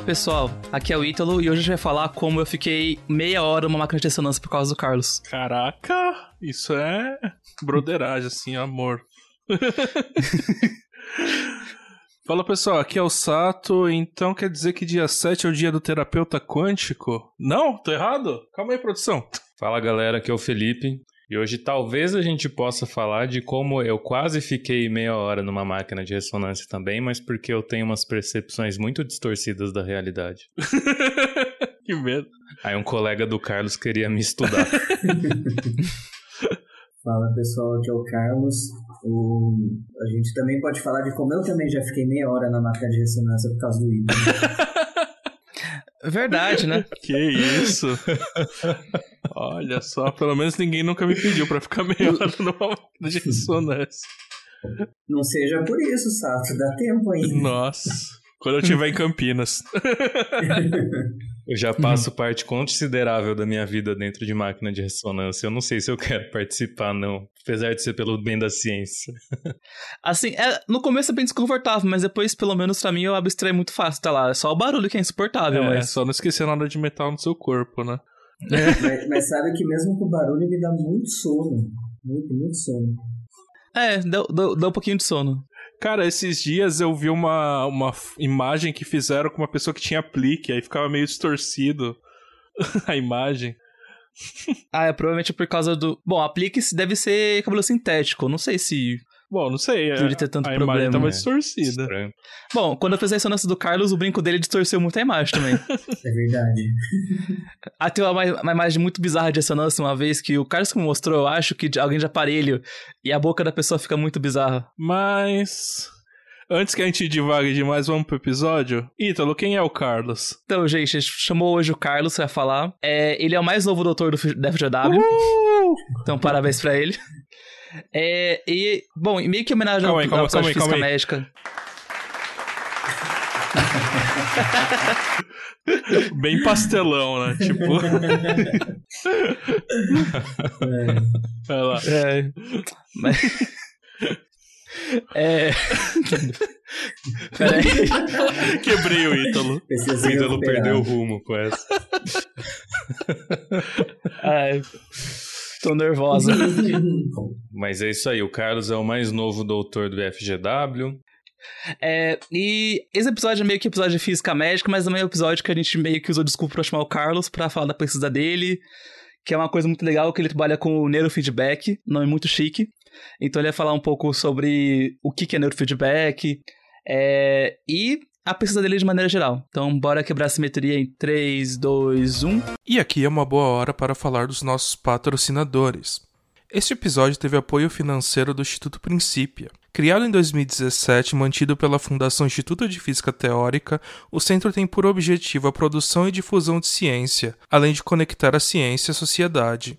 Fala pessoal, aqui é o Ítalo e hoje a gente vai falar como eu fiquei meia hora numa máquina de ressonância por causa do Carlos. Caraca, isso é broderagem, assim, amor. Fala pessoal, aqui é o Sato, então quer dizer que dia 7 é o dia do terapeuta quântico? Não? Tô errado? Calma aí, produção. Fala galera, aqui é o Felipe. E hoje talvez a gente possa falar de como eu quase fiquei meia hora numa máquina de ressonância também, mas porque eu tenho umas percepções muito distorcidas da realidade. que medo. Aí um colega do Carlos queria me estudar. Fala pessoal, aqui é o Carlos. O... A gente também pode falar de como eu também já fiquei meia hora na máquina de ressonância por causa do Ítalo. Verdade, né? Que isso? Olha só, pelo menos ninguém nunca me pediu pra ficar meia hora numa máquina de ressonância. Não seja por isso, Sato, dá tempo ainda. Nossa, quando eu estiver em Campinas. Eu já passo parte considerável da minha vida dentro de máquina de ressonância. Eu não sei se eu quero participar, não. Apesar de ser pelo bem da ciência. Assim, é, no começo é bem desconfortável, mas depois, pelo menos pra mim, eu abstraio muito fácil, tá lá. É só o barulho que é insuportável, É, mas... só não esquecer nada de metal no seu corpo, né? Mas, mas sabe que mesmo com o barulho ele dá muito sono. Muito, muito sono. É, dá, dá, dá um pouquinho de sono. Cara, esses dias eu vi uma, uma imagem que fizeram com uma pessoa que tinha aplique, aí ficava meio distorcido a imagem. Ah, é provavelmente por causa do... Bom, aplique deve ser cabelo sintético, não sei se... Bom, não sei, é, Deve ter tanto a problema, imagem tava né? distorcida. Estranho. Bom, quando eu fiz a ressonância do Carlos, o brinco dele distorceu muito a imagem também. É verdade. Ah, tem uma, uma imagem muito bizarra de ressonância uma vez que o Carlos me mostrou, eu acho que de alguém de aparelho e a boca da pessoa fica muito bizarra. Mas. Antes que a gente divague demais, vamos pro episódio? Ítalo, quem é o Carlos? Então, gente, a gente chamou hoje o Carlos pra falar. É, ele é o mais novo doutor do, da FGW, Uh! então parabéns pra ele. É, e, bom, e meio que em homenagem ao, Calma aí, calma Física calma aí. Médica. Bem pastelão, né? Tipo. Vai lá. É, mas... É... Peraí. Quebrei o Ítalo. O Ítalo recuperar. perdeu o rumo com essa. Ai, tô nervosa. Mas é isso aí, o Carlos é o mais novo doutor do FGW. É, e esse episódio é meio que episódio de física médica, mas também é um episódio que a gente meio que usou desculpa pra chamar o Carlos pra falar da pesquisa dele, que é uma coisa muito legal, que ele trabalha com neurofeedback, nome muito chique. Então ele vai falar um pouco sobre o que que é neurofeedback é, e a pesquisa dele de maneira geral. Então bora quebrar a simetria em um. 3, 2, 1. E aqui é uma boa hora para falar dos nossos patrocinadores. Este episódio teve apoio financeiro do Instituto Princípia. Criado em 2017 e mantido pela Fundação Instituto de Física Teórica, o centro tem por objetivo a produção e difusão de ciência, além de conectar a ciência à sociedade.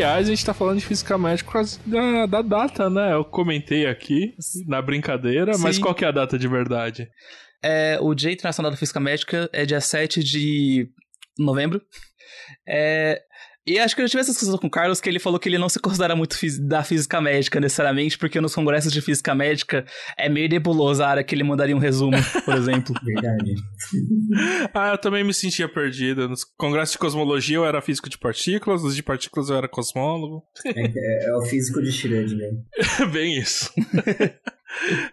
Aliás, a gente tá falando de física médica da, da data, né? Eu comentei aqui na brincadeira, mas Sim. qual que é a data de verdade? É, o Dia Internacional da Física Médica é dia 7 de novembro. É, e acho que eu já tive essa discussão com o Carlos, que ele falou que ele não se considera muito da física médica necessariamente, porque nos congressos de física médica é meio nebulosa a área que ele mandaria um resumo, por exemplo. Verdade. Ah, eu também me sentia perdido. Nos congressos de cosmologia eu era físico de partículas, nos de partículas eu era cosmólogo. É, é- é o físico de Schrödinger. Bem isso.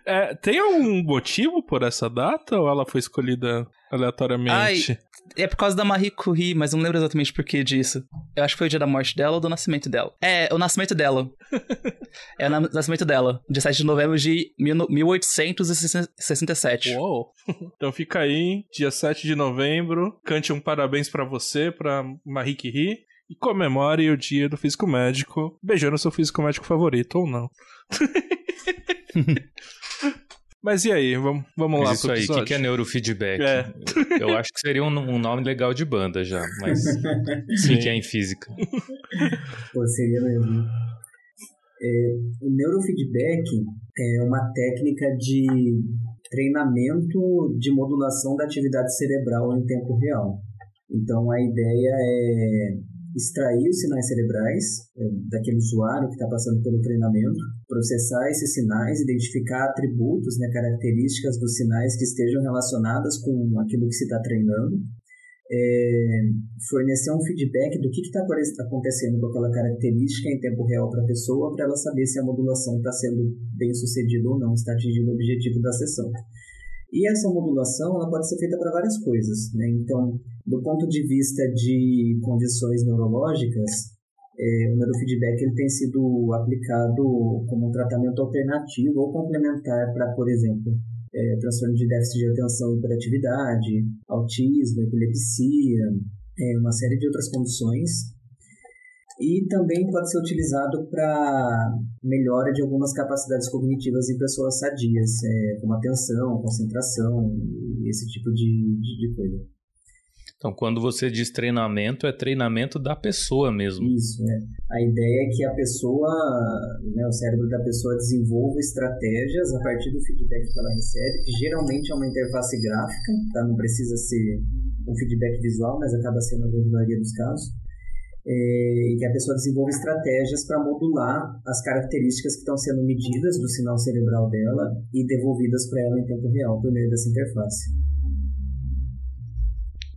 É, tem algum motivo por essa data ou ela foi escolhida aleatoriamente? É por causa da Marie Curie, mas não lembro exatamente por que disso. Eu acho que foi o dia da morte dela ou do nascimento dela. É, o nascimento dela. é o na- nascimento dela. Dia 7 de novembro de mil- 1867. Uou! Então fica aí, dia 7 de novembro, cante um parabéns pra você, pra Marie Curie, e comemore o dia do físico médico, beijando seu físico médico favorito, ou não. Mas e aí, vamos, vamos lá isso pro aí, o que, que é neurofeedback? É. Eu acho que seria um, um nome legal de banda já, mas o Sim. que que é em física? Pô, seria mesmo. É, o neurofeedback é uma técnica de treinamento de modulação da atividade cerebral em tempo real. Então, a ideia é extrair os sinais cerebrais é, daquele usuário que está passando pelo treinamento, processar esses sinais, identificar atributos, né, características dos sinais que estejam relacionadas com aquilo que se está treinando, é, fornecer um feedback do que está acontecendo com aquela característica em tempo real para a pessoa, para ela saber se a modulação está sendo bem sucedida ou não, está atingindo o objetivo da sessão. E essa modulação ela pode ser feita para várias coisas. Né? Então, do ponto de vista de condições neurológicas, é, o neurofeedback ele tem sido aplicado como um tratamento alternativo ou complementar para, por exemplo, é, transtorno de déficit de atenção e hiperatividade, autismo, epilepsia, é, uma série de outras condições. E também pode ser utilizado para melhora de algumas capacidades cognitivas em pessoas sadias, é, como atenção, concentração e esse tipo de, de, de coisa. Então, quando você diz treinamento, é treinamento da pessoa mesmo. Isso, é. A ideia é que a pessoa, né, o cérebro da pessoa desenvolva estratégias a partir do feedback que ela recebe, que geralmente é uma interface gráfica, tá? Não precisa ser um feedback visual, mas acaba sendo a grande maioria dos casos. É, e que a pessoa desenvolva estratégias para modular as características que estão sendo medidas do sinal cerebral dela e devolvidas para ela em tempo real por meio dessa interface.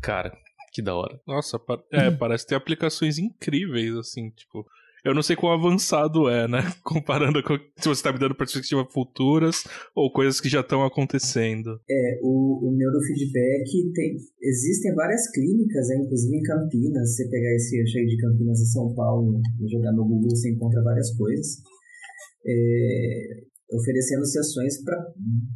Cara, que da hora. Nossa, é, parece ter aplicações incríveis, assim, tipo. Eu não sei quão avançado é, né? Comparando com se você tá me dando perspectivas futuras ou coisas que já estão acontecendo. É, o, o neurofeedback tem. Existem várias clínicas, né, inclusive em Campinas. Você pegar esse eixo aí de Campinas e São Paulo e jogar no Google, você encontra várias coisas. É, oferecendo sessões para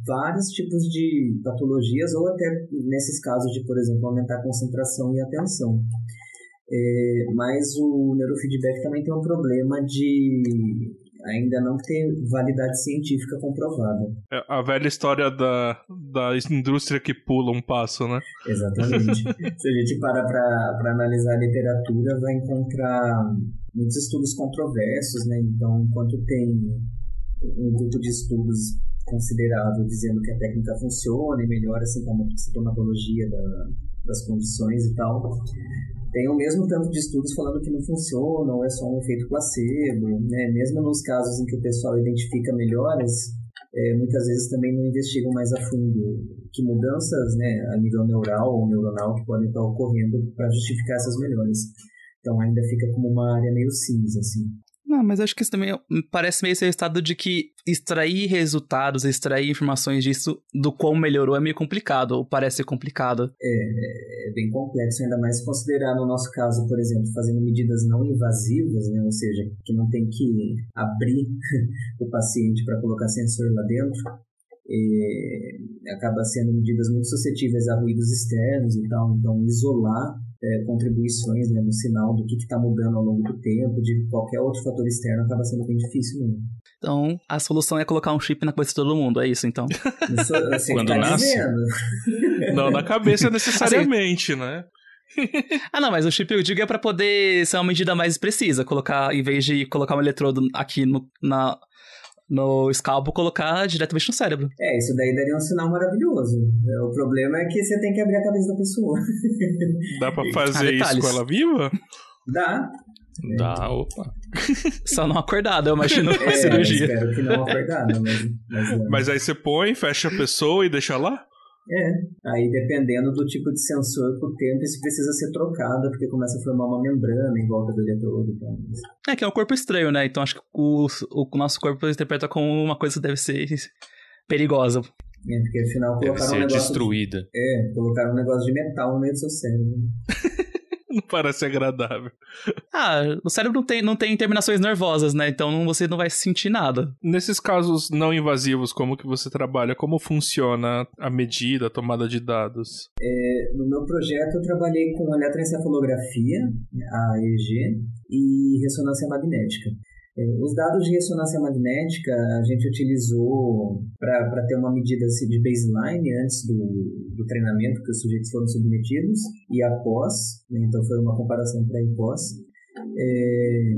vários tipos de patologias ou até nesses casos de, por exemplo, aumentar a concentração e atenção. É, mas o neurofeedback também tem um problema de ainda não ter validade científica comprovada. É a velha história da, da indústria que pula um passo, né? Exatamente. Se a gente parar para analisar a literatura, vai encontrar muitos estudos controversos, né? Então, enquanto tem um grupo de estudos considerado dizendo que a técnica funciona e melhora a sintomatologia da, das condições e tal, tem o mesmo tanto de estudos falando que não funciona ou é só um efeito placebo, né? Mesmo nos casos em que o pessoal identifica melhoras, é, muitas vezes também não investigam mais a fundo que mudanças né, a nível neural ou neuronal que podem estar ocorrendo para justificar essas melhoras. Então ainda fica como uma área meio cinza, assim. Não, mas acho que isso também parece meio ser o estado de que extrair resultados, extrair informações disso, do quão melhorou, é meio complicado, ou parece complicado. É, é bem complexo, ainda mais considerar no nosso caso, por exemplo, fazendo medidas não invasivas, né, ou seja, que não tem que abrir o paciente para colocar sensor lá dentro, é, acaba sendo medidas muito suscetíveis a ruídos externos e tal, então isolar é, contribuições né, no sinal do que está mudando ao longo do tempo, de qualquer outro fator externo, acaba sendo bem difícil mesmo. Então, a solução é colocar um chip na cabeça de todo mundo, é isso então. Isso, sei Quando tá nasce? dizendo. Não na cabeça necessariamente, né? Ah, não, mas o chip eu digo é pra poder ser uma medida mais precisa, colocar, em vez de colocar um eletrodo aqui no, na, no scalpo, colocar diretamente no cérebro. É, isso daí daria um sinal maravilhoso. O problema é que você tem que abrir a cabeça da pessoa. Dá pra fazer Ah, isso com ela viva? Dá. Dá, opa. Só não acordado, eu imagino, É, cirurgia. espero que não acordada, mas, mas. Mas aí você põe, fecha a pessoa e deixa lá? É, aí dependendo do tipo de sensor, com o tempo isso precisa ser trocado, porque começa a formar uma membrana em volta do eletrodo. Então, É que é um corpo estranho, né? Então acho que o, o nosso corpo interpreta como uma coisa que deve ser perigosa. É, porque afinal Deve colocaram um ser negócio. destruída. De, é, colocaram um negócio de metal no meio do seu cérebro. Não parece agradável. Ah, o cérebro não tem, não tem terminações nervosas, né? Então não- você não vai sentir nada. Nesses casos não invasivos, como que você trabalha? Como funciona a medida, a tomada de dados? No meu projeto eu trabalhei com eletroencefalografia, a EEG, e ressonância magnética. É, Os dados de ressonância magnética a gente utilizou para ter uma medida assim, de baseline antes do, do treinamento que os sujeitos foram submetidos e após, né, então foi uma comparação pré e pós. É,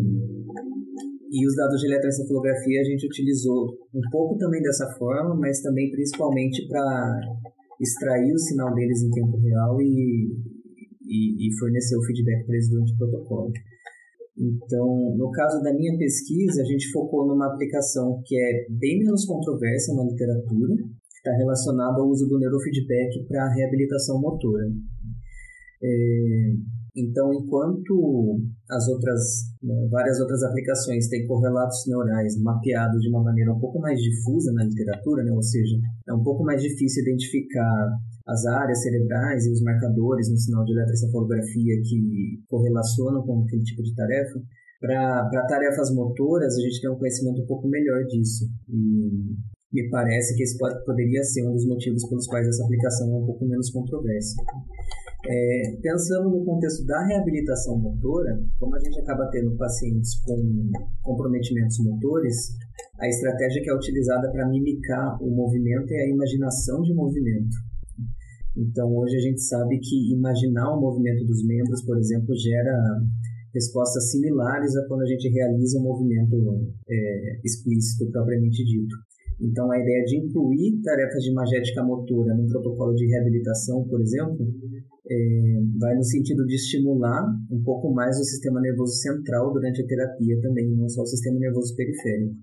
e os dados de eletroencefalografia a gente utilizou um pouco também dessa forma, mas também principalmente para extrair o sinal deles em tempo real e, e, e fornecer o feedback para eles durante o protocolo. Então, no caso da minha pesquisa, a gente focou numa aplicação que é bem menos controversa na literatura, que está relacionada ao uso do neurofeedback para reabilitação motora. É, então, enquanto as outras, né, várias outras aplicações têm correlatos neurais mapeados de uma maneira um pouco mais difusa na literatura, né, ou seja, é um pouco mais difícil identificar as áreas cerebrais e os marcadores no sinal de eletroencefalografia que correlacionam com aquele tipo de tarefa. Para tarefas motoras, a gente tem um conhecimento um pouco melhor disso. E me parece que esse pode, poderia ser um dos motivos pelos quais essa aplicação é um pouco menos controversa. É, pensando no contexto da reabilitação motora, como a gente acaba tendo pacientes com comprometimentos motores, a estratégia que é utilizada para mimicar o movimento é a imaginação de movimento. Então, hoje a gente sabe que imaginar o movimento dos membros, por exemplo, gera respostas similares a quando a gente realiza um movimento é, explícito propriamente dito. Então, a ideia de incluir tarefas de imagética motora no protocolo de reabilitação, por exemplo, é, vai no sentido de estimular um pouco mais o sistema nervoso central durante a terapia também, não só o sistema nervoso periférico.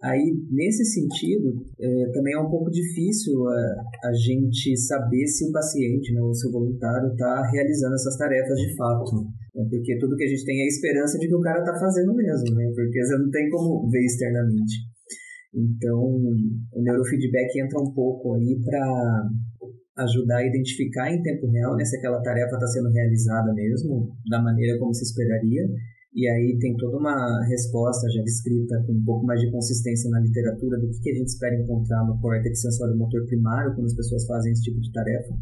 Aí, nesse sentido, é, também é um pouco difícil a, a gente saber se o paciente, né, ou se o voluntário está realizando essas tarefas de fato. Né, porque tudo que a gente tem é a esperança de que o cara está fazendo mesmo, né, porque você não tem como ver externamente. Então, o neurofeedback entra um pouco aí para ajudar a identificar em tempo real né, se aquela tarefa está sendo realizada mesmo, da maneira como se esperaria, e aí tem toda uma resposta já descrita com um pouco mais de consistência na literatura do que, que a gente espera encontrar no córtex sensório motor primário quando as pessoas fazem esse tipo de tarefa.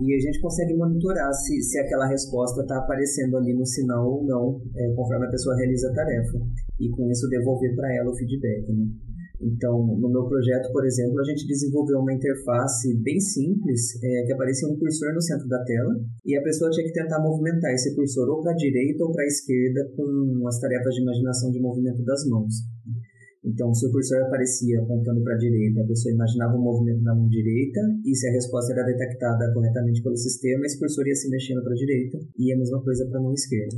E a gente consegue monitorar se, se aquela resposta está aparecendo ali no sinal ou não, é, conforme a pessoa realiza a tarefa. E com isso devolver para ela o feedback. Né? Então, no meu projeto, por exemplo, a gente desenvolveu uma interface bem simples, é, que aparecia um cursor no centro da tela, e a pessoa tinha que tentar movimentar esse cursor ou para a direita ou para a esquerda com as tarefas de imaginação de movimento das mãos. Então, se o cursor aparecia apontando para a direita, a pessoa imaginava o movimento da mão direita, e se a resposta era detectada corretamente pelo sistema, esse cursor ia se mexendo para a direita, e a mesma coisa para a mão esquerda.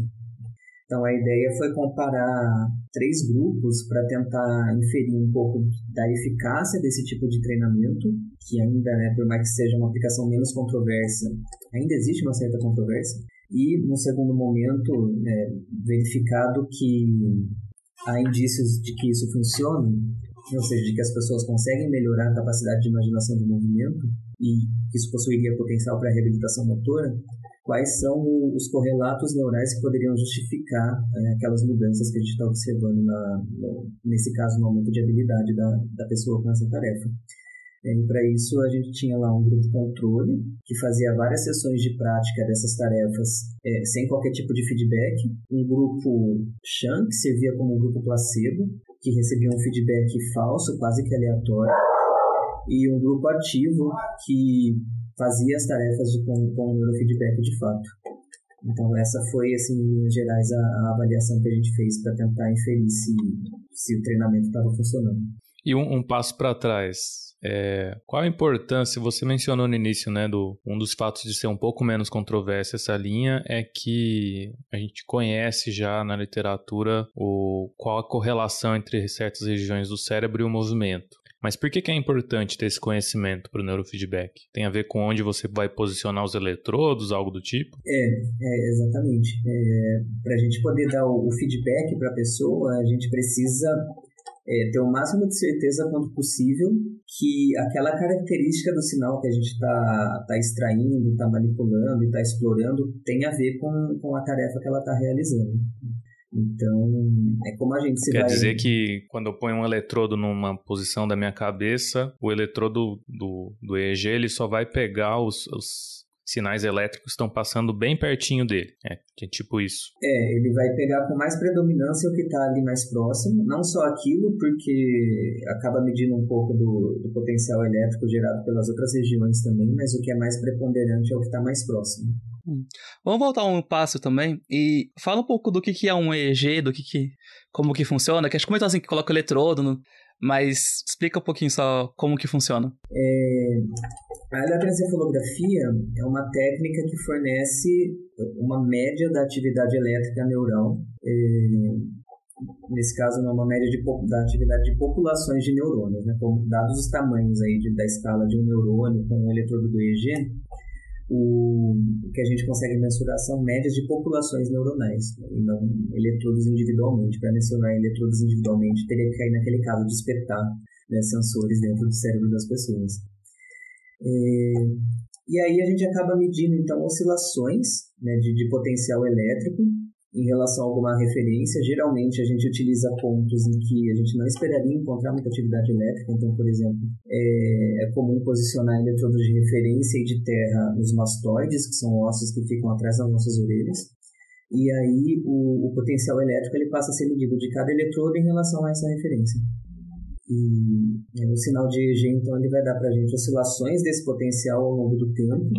Então, a ideia foi comparar três grupos para tentar inferir um pouco da eficácia desse tipo de treinamento, que ainda, né, por mais que seja uma aplicação menos controversa, ainda existe uma certa controvérsia, e, no segundo momento, né, verificado que há indícios de que isso funciona, ou seja, de que as pessoas conseguem melhorar a capacidade de imaginação de movimento e que isso possuiria potencial para reabilitação motora, quais são os correlatos neurais que poderiam justificar é, aquelas mudanças que a gente está observando, na, no, nesse caso, no aumento de habilidade da, da pessoa com essa tarefa. É, e para isso a gente tinha lá um grupo controle que fazia várias sessões de prática dessas tarefas é, sem qualquer tipo de feedback, um grupo Shan que servia como um grupo placebo que recebia um feedback falso, quase que aleatório, e um grupo ativo que fazia as tarefas de, com, com neurofeedback de fato. Então essa foi, assim, em linhas gerais, a, a avaliação que a gente fez para tentar inferir se, se o treinamento estava funcionando. E um, um passo para trás, é, qual a importância? Você mencionou no início, né, do um dos fatos de ser um pouco menos controversa essa linha é que a gente conhece já na literatura o qual a correlação entre certas regiões do cérebro e o movimento. Mas por que, que é importante ter esse conhecimento para o neurofeedback? Tem a ver com onde você vai posicionar os eletrodos, algo do tipo? É, é exatamente. É, para a gente poder dar o, o feedback para a pessoa, a gente precisa é ter o máximo de certeza quanto possível que aquela característica do sinal que a gente está tá extraindo, está manipulando e está explorando tem a ver com, com a tarefa que ela está realizando. Então, é como a gente se Quer vai... dizer que quando eu ponho um eletrodo numa posição da minha cabeça, o eletrodo do, do EEG ele só vai pegar os, os sinais elétricos que estão passando bem pertinho dele. É, é tipo isso. É, ele vai pegar com mais predominância o que está ali mais próximo, não só aquilo, porque acaba medindo um pouco do, do potencial elétrico gerado pelas outras regiões também, mas o que é mais preponderante é o que está mais próximo. Vamos voltar um passo também e fala um pouco do que, que é um EEG, do que, que como que funciona, que a gente comentou assim que coloca o eletrodo, no, mas explica um pouquinho só como que funciona. É, a eletroencefalografia é uma técnica que fornece uma média da atividade elétrica neural. É, nesse caso, é uma média de, da atividade de populações de neurônios. Né? Então, dados os tamanhos aí de, da escala de um neurônio com o eletrodo do EEG, o, que a gente consegue mensurar são médias de populações neuronais, né? e não eletrodos individualmente. Para mensurar eletrodos individualmente, teria que cair naquele caso de espetar né, sensores dentro do cérebro das pessoas. É, e aí a gente acaba medindo, então, oscilações né, de, de potencial elétrico em relação a alguma referência. Geralmente a gente utiliza pontos em que a gente não esperaria encontrar muita atividade elétrica. Então, por exemplo, é, é comum posicionar eletrodos de referência e de terra nos mastoides, que são ossos que ficam atrás das nossas orelhas. E aí o, o potencial elétrico ele passa a ser medido de cada eletrodo em relação a essa referência. E é, o sinal de EG, então, ele vai dar para a gente oscilações desse potencial ao longo do tempo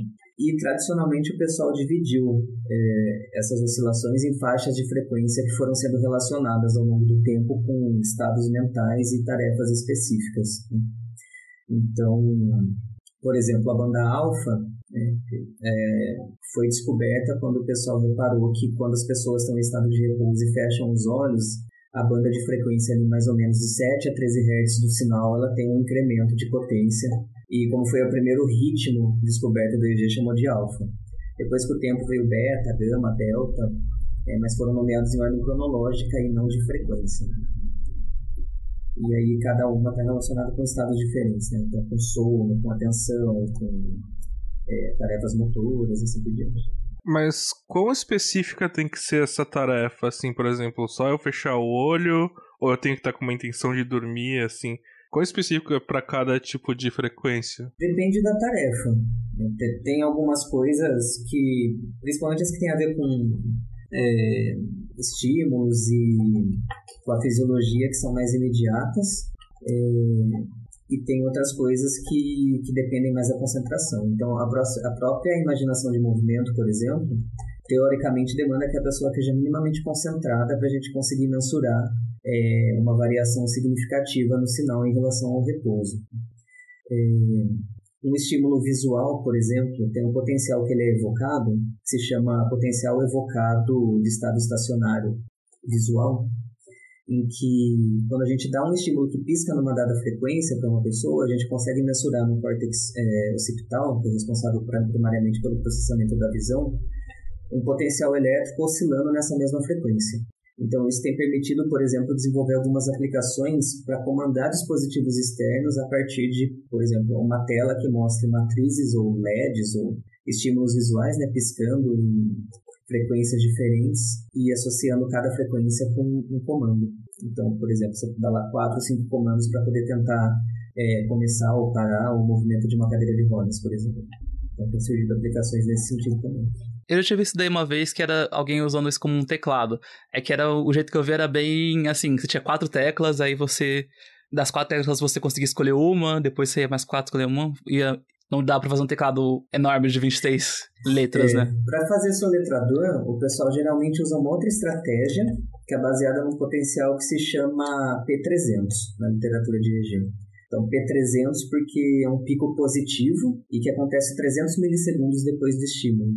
e tradicionalmente o pessoal dividiu é, essas oscilações em faixas de frequência que foram sendo relacionadas ao longo do tempo com estados mentais e tarefas específicas. Né? Então, por exemplo, a banda alfa né, é, foi descoberta quando o pessoal reparou que quando as pessoas estão em estado de repouso e fecham os olhos, a banda de frequência ali mais ou menos de 7 a 13 Hz do sinal, ela tem um incremento de potência e como foi o primeiro ritmo descoberto do EG, chamou de alfa. Depois com o tempo veio beta, gama, delta, é, mas foram nomeados em ordem cronológica e não de frequência. E aí cada uma está relacionada com estados diferentes, né? Então com sono, com atenção, com é, tarefas motoras e assim por diante. Mas quão específica tem que ser essa tarefa? Assim, por exemplo, só eu fechar o olho ou eu tenho que estar com uma intenção de dormir, assim? Qual específico é para cada tipo de frequência? Depende da tarefa. Tem algumas coisas que, principalmente as que têm a ver com é, estímulos e com a fisiologia, que são mais imediatas. É, e tem outras coisas que, que dependem mais da concentração. Então, a, a própria imaginação de movimento, por exemplo, teoricamente demanda que a pessoa esteja minimamente concentrada para a gente conseguir mensurar é, uma variação significativa no sinal em relação ao repouso. É, um estímulo visual, por exemplo, tem um potencial que ele é evocado, que se chama potencial evocado de estado estacionário visual, em que quando a gente dá um estímulo que pisca numa dada frequência para uma pessoa, a gente consegue mensurar no córtex é, occipital, que é responsável primariamente pelo processamento da visão, um potencial elétrico oscilando nessa mesma frequência. Então, isso tem permitido, por exemplo, desenvolver algumas aplicações para comandar dispositivos externos a partir de, por exemplo, uma tela que mostre matrizes ou LEDs ou estímulos visuais, né, piscando em frequências diferentes e associando cada frequência com um comando. Então, por exemplo, você dá lá quatro ou cinco comandos para poder tentar é, começar ou parar o movimento de uma cadeira de rodas, por exemplo. Então, tem surgido aplicações nesse sentido também. Eu já tinha visto daí uma vez que era alguém usando isso como um teclado. É que era o jeito que eu vi era bem assim, você tinha quatro teclas, aí você das quatro teclas você conseguia escolher uma, depois você ia mais quatro escolher uma, ia não dá para fazer um teclado enorme de 23 letras, é, né? Para fazer soletrador, o pessoal geralmente usa uma outra estratégia, que é baseada num potencial que se chama P300 na literatura de EG. Então, P300 porque é um pico positivo e que acontece 300 milissegundos depois do estímulo.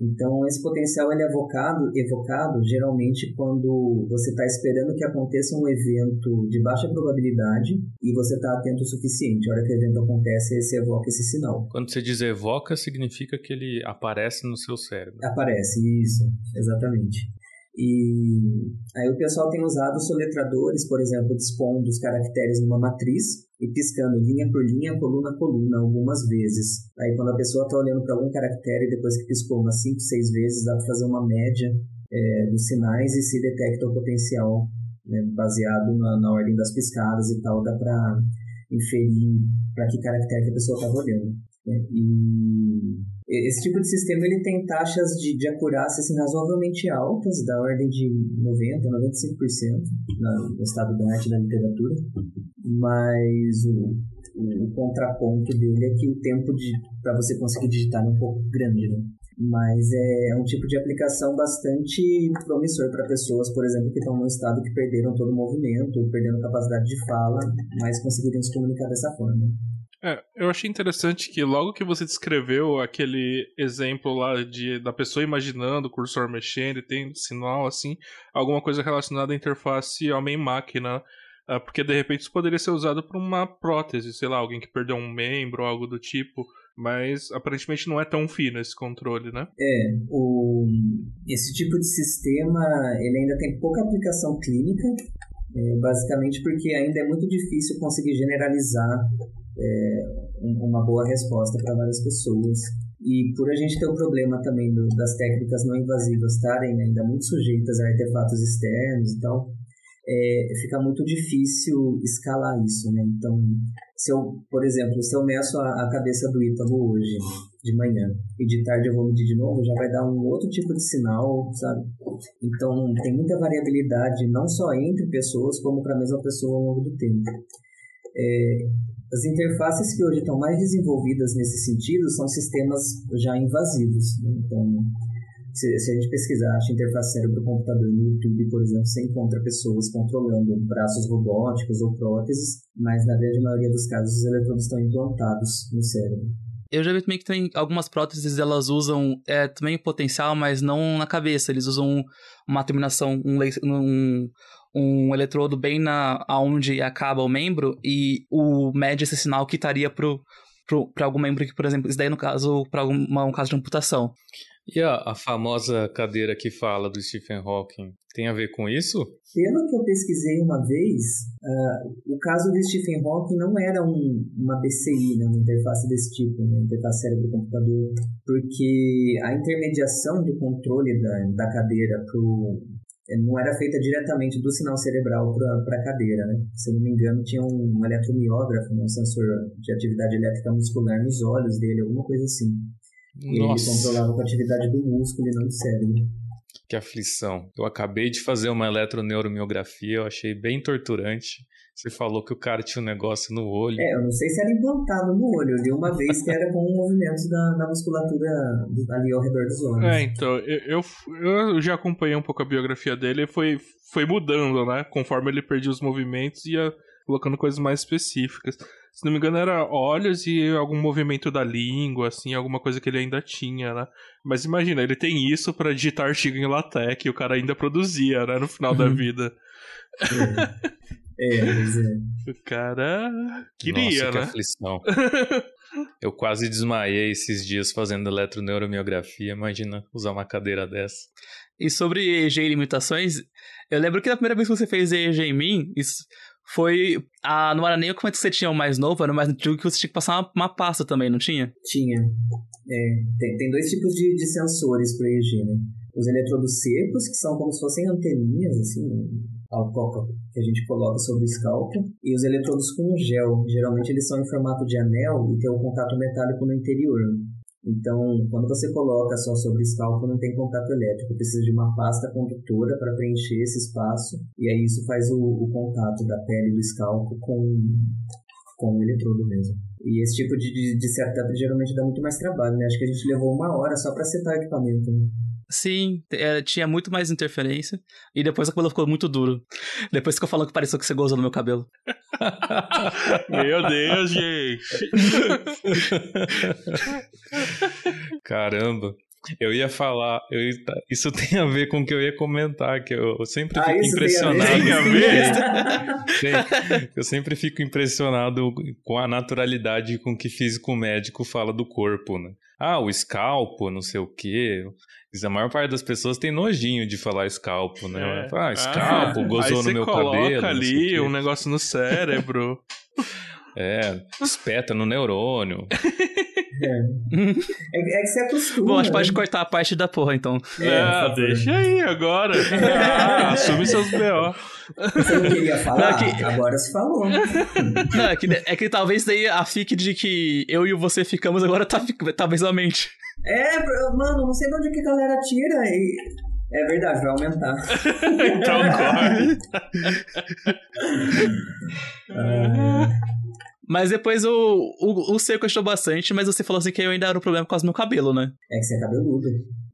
Então, esse potencial ele é evocado, evocado geralmente quando você está esperando que aconteça um evento de baixa probabilidade e você está atento o suficiente. A hora que o evento acontece, você evoca esse sinal. Quando você diz evoca, significa que ele aparece no seu cérebro. Aparece, isso, exatamente. E aí o pessoal tem usado soletradores, por exemplo, dispondo os caracteres numa matriz e piscando linha por linha, coluna a coluna, algumas vezes. Aí quando a pessoa está olhando para algum caractere, depois que piscou umas 5, 6 vezes, dá para fazer uma média é, dos sinais e se detecta o potencial né, baseado na, na ordem das piscadas e tal, dá para inferir para que caractere que a pessoa estava olhando. Né? E esse tipo de sistema ele tem taxas de, de acurácia assim, razoavelmente altas, da ordem de 90%, 95% na, no estado da arte da literatura, mas o, o, o, contraponto dele é que o tempo para você conseguir digitar é um pouco grande, né? Mas é, é um tipo de aplicação bastante promissor para pessoas, por exemplo, que estão num estado que perderam todo o movimento, perdendo capacidade de fala, mas conseguiriam se comunicar dessa forma. É, eu achei interessante que logo que você descreveu aquele exemplo lá de, da pessoa imaginando o cursor mexendo e tem sinal assim, alguma coisa relacionada à interface homem-máquina, é, porque de repente isso poderia ser usado para uma prótese, sei lá, alguém que perdeu um membro algo do tipo, mas aparentemente não é tão fino esse controle, né? É, o, esse tipo de sistema ele ainda tem pouca aplicação clínica, é, basicamente porque ainda é muito difícil conseguir generalizar é, uma boa resposta para várias pessoas. E por a gente ter o problema também do, das técnicas não invasivas estarem ainda muito sujeitas a artefatos externos e tal, é, fica muito difícil escalar isso, né? Então, se eu, por exemplo, se eu meço a, a cabeça do Ítalo hoje, de manhã, e de tarde eu vou medir de novo, já vai dar um outro tipo de sinal, sabe? Então, tem muita variabilidade, não só entre pessoas, como para a mesma pessoa ao longo do tempo. É, as interfaces que hoje estão mais desenvolvidas nesse sentido são sistemas já invasivos. Né? Então, se, se, a gente pesquisar a interface cérebro-computador no YouTube, por exemplo, você encontra pessoas controlando braços robóticos ou próteses, mas na grande maioria dos casos os eletrodos estão implantados no cérebro. Eu já vi também que tem algumas próteses, elas usam é, também potencial, mas não na cabeça. Eles usam uma terminação, um, um, um eletrodo bem na aonde acaba o membro e o mede esse sinal que estaria para algum membro que, por exemplo, isso daí no caso, para um caso de amputação. E a, a, famosa cadeira que fala do Stephen Hawking tem a ver com isso? Pelo que eu pesquisei uma vez, uh, o caso do Stephen Hawking não era um, uma BCI, né, uma interface desse tipo, uma interface cérebro-computador, porque a intermediação do controle da, da cadeira pro, é, não era feita diretamente do sinal cerebral para a cadeira, né? Se eu não me engano, tinha um eletromiógrafo, um sensor de atividade elétrica muscular nos olhos dele, alguma coisa assim. E Nossa. ele controlava com a atividade do músculo e não do cérebro. Que aflição. Eu acabei de fazer uma eletroneuromiografia, eu achei bem torturante. Você falou que o cara tinha um negócio no olho. É, eu não sei se era implantado no olho. Eu li uma vez que era com movimentos da, da musculatura ali ao redor dos olhos. É, então, eu, eu, eu já acompanhei um pouco a biografia dele e foi, foi mudando, né? Conforme ele perdia os movimentos, ia colocando coisas mais específicas. Se não me engano, era olhos e algum movimento da língua, assim, alguma coisa que ele ainda tinha, né? Mas imagina, ele tem isso para digitar artigo em LaTeX e o cara ainda produzia, né? No final da uhum. vida. É. É, é. O cara queria, Nossa, que né? aflição. Eu quase desmaiei esses dias fazendo eletroneuromiografia. Imagina usar uma cadeira dessa. E sobre EEG e limitações, eu lembro que a primeira vez que você fez EEG em mim, isso foi. A, não era nem o que você tinha o mais novo, era o mais antigo que você tinha que passar uma, uma pasta também, não tinha? Tinha. É, tem, tem dois tipos de, de sensores para EEG, né? Os eletrodos secos, que são como se fossem anteninhas, assim, alcoca que a gente coloca sobre o escalpo e os eletrodos com gel. Geralmente eles são em formato de anel e tem um contato metálico no interior. Então, quando você coloca só sobre o escalpo, não tem contato elétrico. Precisa de uma pasta condutora para preencher esse espaço. E aí isso faz o, o contato da pele do escalpo com, com o eletrodo mesmo. E esse tipo de, de, de setup geralmente dá muito mais trabalho, né? Acho que a gente levou uma hora só para setar o equipamento. Né? Sim, é, tinha muito mais interferência. E depois a cabelo ficou muito duro. Depois ficou falando que pareceu que você gozou no meu cabelo. meu Deus, gente! Caramba. Eu ia falar, eu ia, isso tem a ver com o que eu ia comentar, que eu, eu sempre ah, fico impressionado. Tem a ver? eu sempre fico impressionado com a naturalidade com que físico médico fala do corpo, né? Ah, o escalpo, não sei o quê. A maior parte das pessoas tem nojinho de falar escalpo, né? É. Ah, escalpo, Ah, gozou aí no meu você coloca cabelo. ali um negócio no cérebro. É, espeta no neurônio. É. É, é que você acostuma. Bom, a gente né? pode cortar a parte da porra, então. É, ah, favor. deixa aí agora. Ah, assume seus B.O. Você não queria falar? Não, que- Agora se falou. Não, é que, é que talvez daí a fique de que eu e você ficamos agora tá, talvez aumente. É, mano, não sei de onde que a galera tira. E... É verdade, vai aumentar. Então corre. Mas depois o, o, o Seco gostou bastante, mas você falou assim que eu ainda era um problema com o meu cabelo, né? é que você é cabeludo.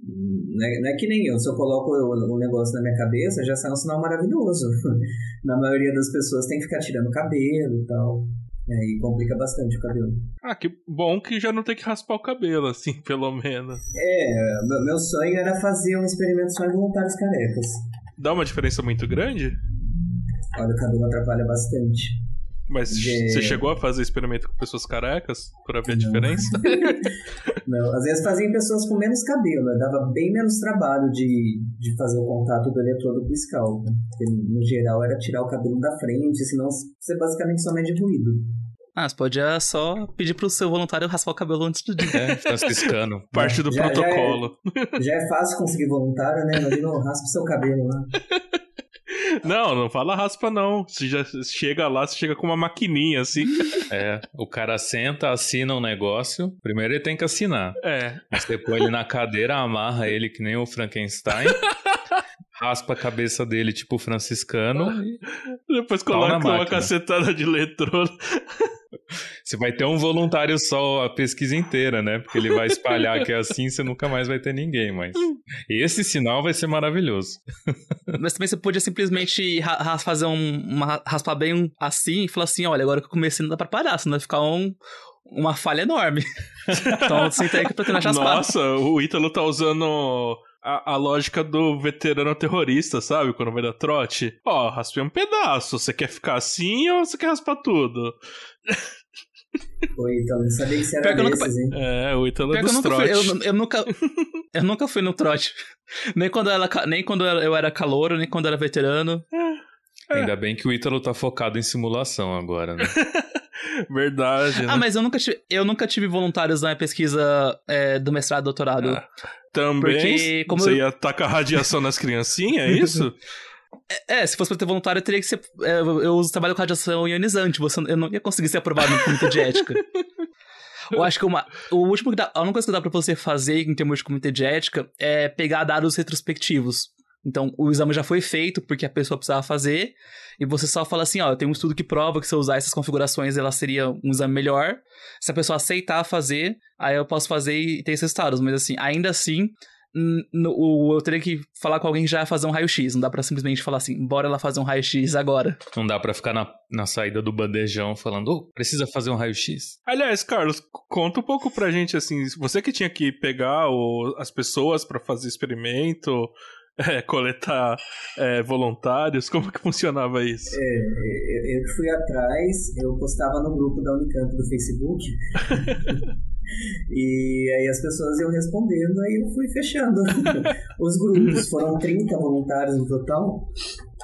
Não é, não é que nem eu. Se eu coloco o, o negócio na minha cabeça, já sai um sinal maravilhoso. Na maioria das pessoas tem que ficar tirando cabelo e tal. Aí complica bastante o cabelo. Ah, que bom que já não tem que raspar o cabelo, assim, pelo menos. É, meu, meu sonho era fazer um experimento só em voluntários carecas. Dá uma diferença muito grande? Olha, o cabelo atrapalha bastante. Mas De- você chegou a fazer experimento com pessoas carecas pra ver a Não. diferença? Não, às vezes fazia em pessoas com menos cabelo, né? dava bem menos trabalho de, de fazer o contato do eletrodo com o scalp. Porque no geral era tirar o cabelo da frente, senão você basicamente só mede ruído. Ah, você podia só pedir pro seu voluntário raspar o cabelo antes do dia. É, franciscano. Parte do Já- já é- protocolo. Já é fácil conseguir voluntário, né? Imagina, raspa o seu cabelo lá. Não, não fala raspa, não. Você já chega lá, você chega com uma maquininha, assim. É, o cara senta, assina um negócio. Primeiro ele tem que assinar. É. Você põe ele na cadeira, amarra ele que nem o Frankenstein. raspa a cabeça dele, tipo franciscano. e Depois coloca uma cacetada de eletrodo. Você vai ter um voluntário só a pesquisa inteira, né? Porque ele vai espalhar que é assim, você nunca mais vai ter ninguém. Mas esse sinal vai ser maravilhoso. Mas também você podia simplesmente fazer um, uma, raspar bem um- assim e falar assim: olha, agora que eu comecei não dá pra parar, senão vai ficar um, uma falha enorme. então senta aí que eu tô raspar. Nossa, o Ítalo tá usando a, a lógica do veterano terrorista, sabe? Quando vai dar trote. Ó, raspei um pedaço. Você quer ficar assim ou você quer raspar tudo? Oi, então, não sabia que você Pior era que eu nunca desses, hein? É, o Ítalo é Pior que eu nunca, fui, trote. eu, eu nunca, eu nunca fui no trote. Nem quando, ela, nem quando eu era calouro, nem quando eu era veterano. Ainda bem que o Ítalo tá focado em simulação agora, né? Verdade, né? Ah, mas eu nunca tive, eu nunca tive voluntários na pesquisa é, do mestrado e doutorado. Ah, Também porque como você eu- ia tacar radiação nas criancinhas, é isso? É, se fosse pra ter voluntário, eu teria que ser. é, eu eu uso trabalho com radiação ionizante, você, eu não ia conseguir ser aprovado no comitê de ética. Eu acho que uma, o último que dá, a única coisa que dá pra você fazer em termos de comitê de ética é pegar dados retrospectivos. Então, o exame já foi feito porque a pessoa precisava fazer, e você só fala assim: ó, eu tenho um estudo que prova que se eu usar essas configurações, ela seria um exame melhor. Se a pessoa aceitar fazer, aí eu posso fazer e ter esses resultados. Mas assim, ainda assim, no- o- eu teria que falar com alguém que já ia fazer um raio-x. Não dá pra simplesmente falar assim, bora lá fazer um raio-x agora. Não dá pra ficar na, na saída do bandejão falando, ô, precisa fazer um raio-x? Aliás, Carlos, conta um pouco pra gente, assim, você que tinha que pegar o- as pessoas pra fazer experimento, é, coletar é, voluntários, como que funcionava isso? É, eu, eu que fui atrás, eu postava no grupo da Unicamp do Facebook. e aí as pessoas iam respondendo, aí eu fui fechando os grupos. Foram 30 voluntários no total.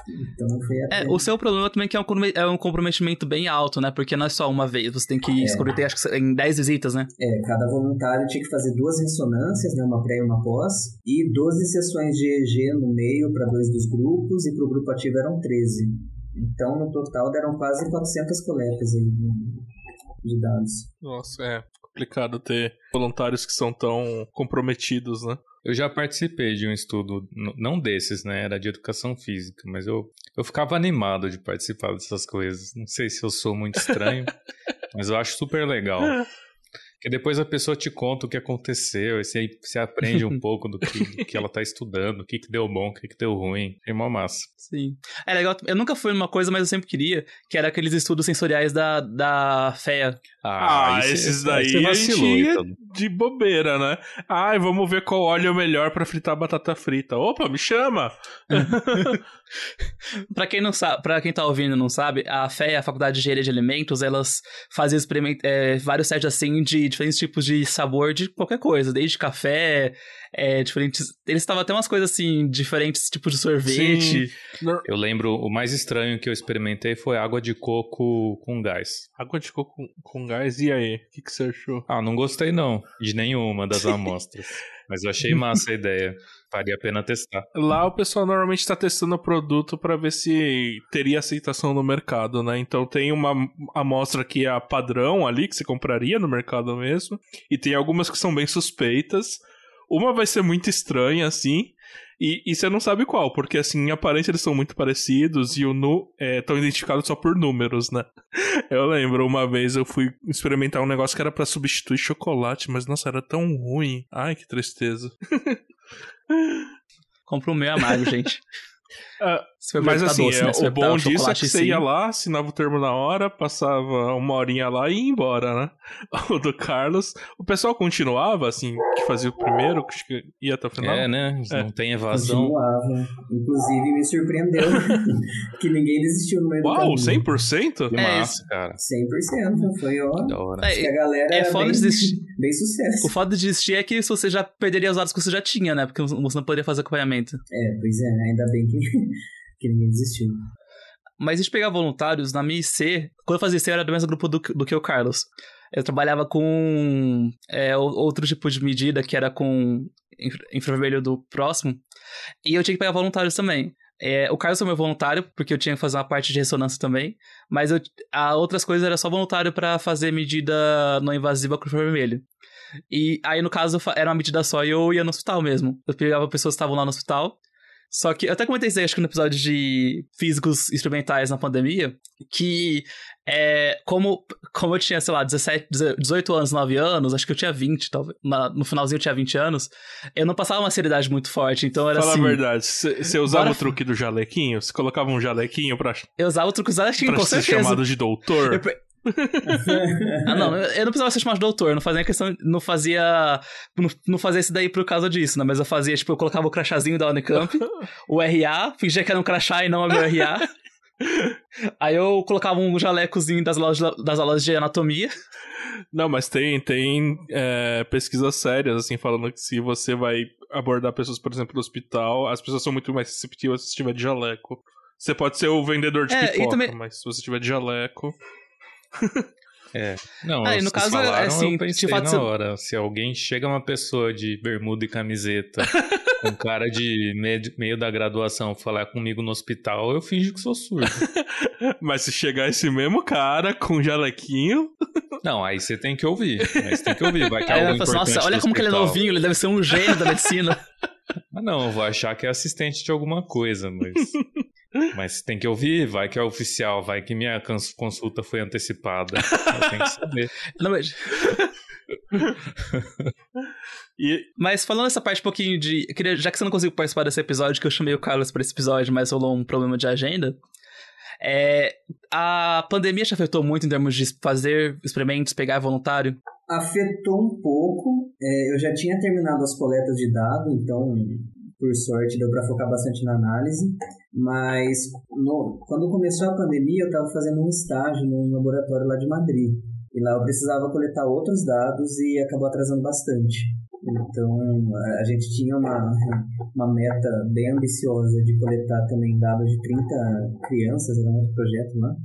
Então foi até. É, o seu problema também é que é um, é um comprometimento bem alto, né? Porque não é só uma vez, você tem que escrever, acho que em 10 visitas, né? É, cada voluntário tinha que fazer duas ressonâncias, né, uma pré e uma pós, e 12 sessões de EEG no meio para dois dos grupos, e para o grupo ativo eram 13. Então, no total, deram quase 400 coletas aí de- de dados. Nossa, é complicado ter voluntários que são tão comprometidos, né? Eu já participei de um estudo, não desses, né? Era de educação física, mas eu, eu ficava animado de participar dessas coisas. Não sei se eu sou muito estranho, mas eu acho super legal. Porque depois a pessoa te conta o que aconteceu, e você, você aprende um pouco do que, do que ela tá estudando, o que, que deu bom, o que, que deu ruim. É uma massa. Sim. É legal, eu nunca fui numa coisa, mas eu sempre queria, que era aqueles estudos sensoriais da, da FEA. Ah, aí esses daí aí você a vacilou, gente ia então. de bobeira, né? Ai, vamos ver qual óleo é o melhor pra fritar batata frita. Opa, me chama! Pra quem não sabe, para quem tá ouvindo e não sabe, a FEA, a Faculdade de Engenharia de Alimentos, elas fazem é, vários testes assim de diferentes tipos de sabor de qualquer coisa, desde café, é, diferentes. Eles estavam até umas coisas assim, diferentes tipos de sorvete. Sim. Eu lembro, o mais estranho que eu experimentei foi água de coco com gás. Água de coco com, com gás, e aí? O que, que você achou? Ah, não gostei não, de nenhuma das amostras. Mas eu achei massa a ideia. Faria a pena testar. Lá o pessoal normalmente está testando o produto para ver se teria aceitação no mercado, né? Então tem uma amostra que é a padrão ali, que você compraria no mercado mesmo, e tem algumas que são bem suspeitas. Uma vai ser muito estranha, assim, e, e você não sabe qual, porque assim, em aparência eles são muito parecidos e o nu estão é, identificados só por números, né? Eu lembro, uma vez eu fui experimentar um negócio que era para substituir chocolate, mas nossa, era tão ruim. Ai, que tristeza. Compra o meu amargo, gente. Uh, mas assim, doce, né? o bom disso é que você ia lá, assinava o termo na hora, passava uma horinha lá e ia embora, né? O do Carlos, o pessoal continuava, assim, que fazia o primeiro, que ia até o final. É, né? É. Não tem evasão. Continuava. Inclusive, me surpreendeu que ninguém desistiu no meio Uau, do caminho. 100%? Que É massa, cara. 100%. Foi, ó. Que da hora. É, a galera é era foda bem, desistir. bem sucesso. O foda de desistir é que você já perderia os dados que você já tinha, né? Porque você não poderia fazer acompanhamento. É, pois é, ainda bem que, que ninguém desistiu. Mas a gente pegar voluntários, na minha IC, quando eu fazia IC, eu era do mesmo grupo do, do que o Carlos. Eu trabalhava com é, outro tipo de medida, que era com infra- infravermelho do próximo. E eu tinha que pegar voluntários também. É, o Carlos foi meu voluntário, porque eu tinha que fazer uma parte de ressonância também. Mas eu, a outras coisas era só voluntário para fazer medida não invasiva com infravermelho. E aí, no caso, era uma medida só e eu ia no hospital mesmo. Eu pegava pessoas que estavam lá no hospital. Só que eu até comentei isso aí, acho que no episódio de físicos experimentais na pandemia, que é, como, como eu tinha, sei lá, 17, 18 anos, 9 anos, acho que eu tinha 20, talvez. na- no finalzinho eu tinha 20 anos, eu não passava uma seriedade muito forte, então era Fala assim. a verdade, você usava bora- o truque do jalequinho? Você colocava um jalequinho pra, Eu usava o truque usado, pra com ser certeza. chamado de doutor? Eu Ah, não, eu não precisava ser chamado de doutor, não fazia questão, não fazia, não, não fazia isso daí por causa disso, né? Mas eu fazia, tipo, eu colocava o crachazinho da Unicamp, o RA, fingia que era um crachá e não meu RA. Aí eu colocava um jalecozinho das aulas, das aulas de anatomia. Não, mas tem, tem é, pesquisas sérias, assim, falando que se você vai abordar pessoas, por exemplo, no hospital, as pessoas são muito mais receptivas se tiver de jaleco. Você pode ser o vendedor de É, pipoca, também- mas se você tiver de jaleco... É. Não, Ah, e no caso, é falaram, assim, eu de pensei fato, na hora. Se alguém chega uma pessoa de bermuda e camiseta, com cara de meio, meio da graduação, falar comigo no hospital, eu finjo que sou surdo. Mas se chegar esse mesmo cara com jalequinho... Não, aí você tem que ouvir. Aí você tem que ouvir. Vai que é assim, importante nossa, olha como que ele é novinho, ele deve ser um gênio da medicina. Ah, não, eu vou achar que é assistente de alguma coisa, mas. Mas tem que ouvir, vai que é oficial, vai que minha cons- consulta foi antecipada. Eu tenho que saber. Não, mas- E, Mas falando essa parte um pouquinho de. queria- já que você não conseguiu participar desse episódio, que eu chamei o Carlos pra esse episódio, mas rolou um problema de agenda. É, a pandemia te afetou muito em termos de fazer experimentos, pegar voluntário? Afetou um pouco. É, eu já tinha terminado as coletas de dados, então, por sorte, deu para focar bastante na análise. Mas no- quando começou a pandemia, eu estava fazendo um estágio num laboratório lá de Madrid. E lá eu precisava coletar outros dados e acabou atrasando bastante. Então, a- gente tinha uma, uma meta bem ambiciosa de coletar também dados de 30 crianças, era um outro projeto lá.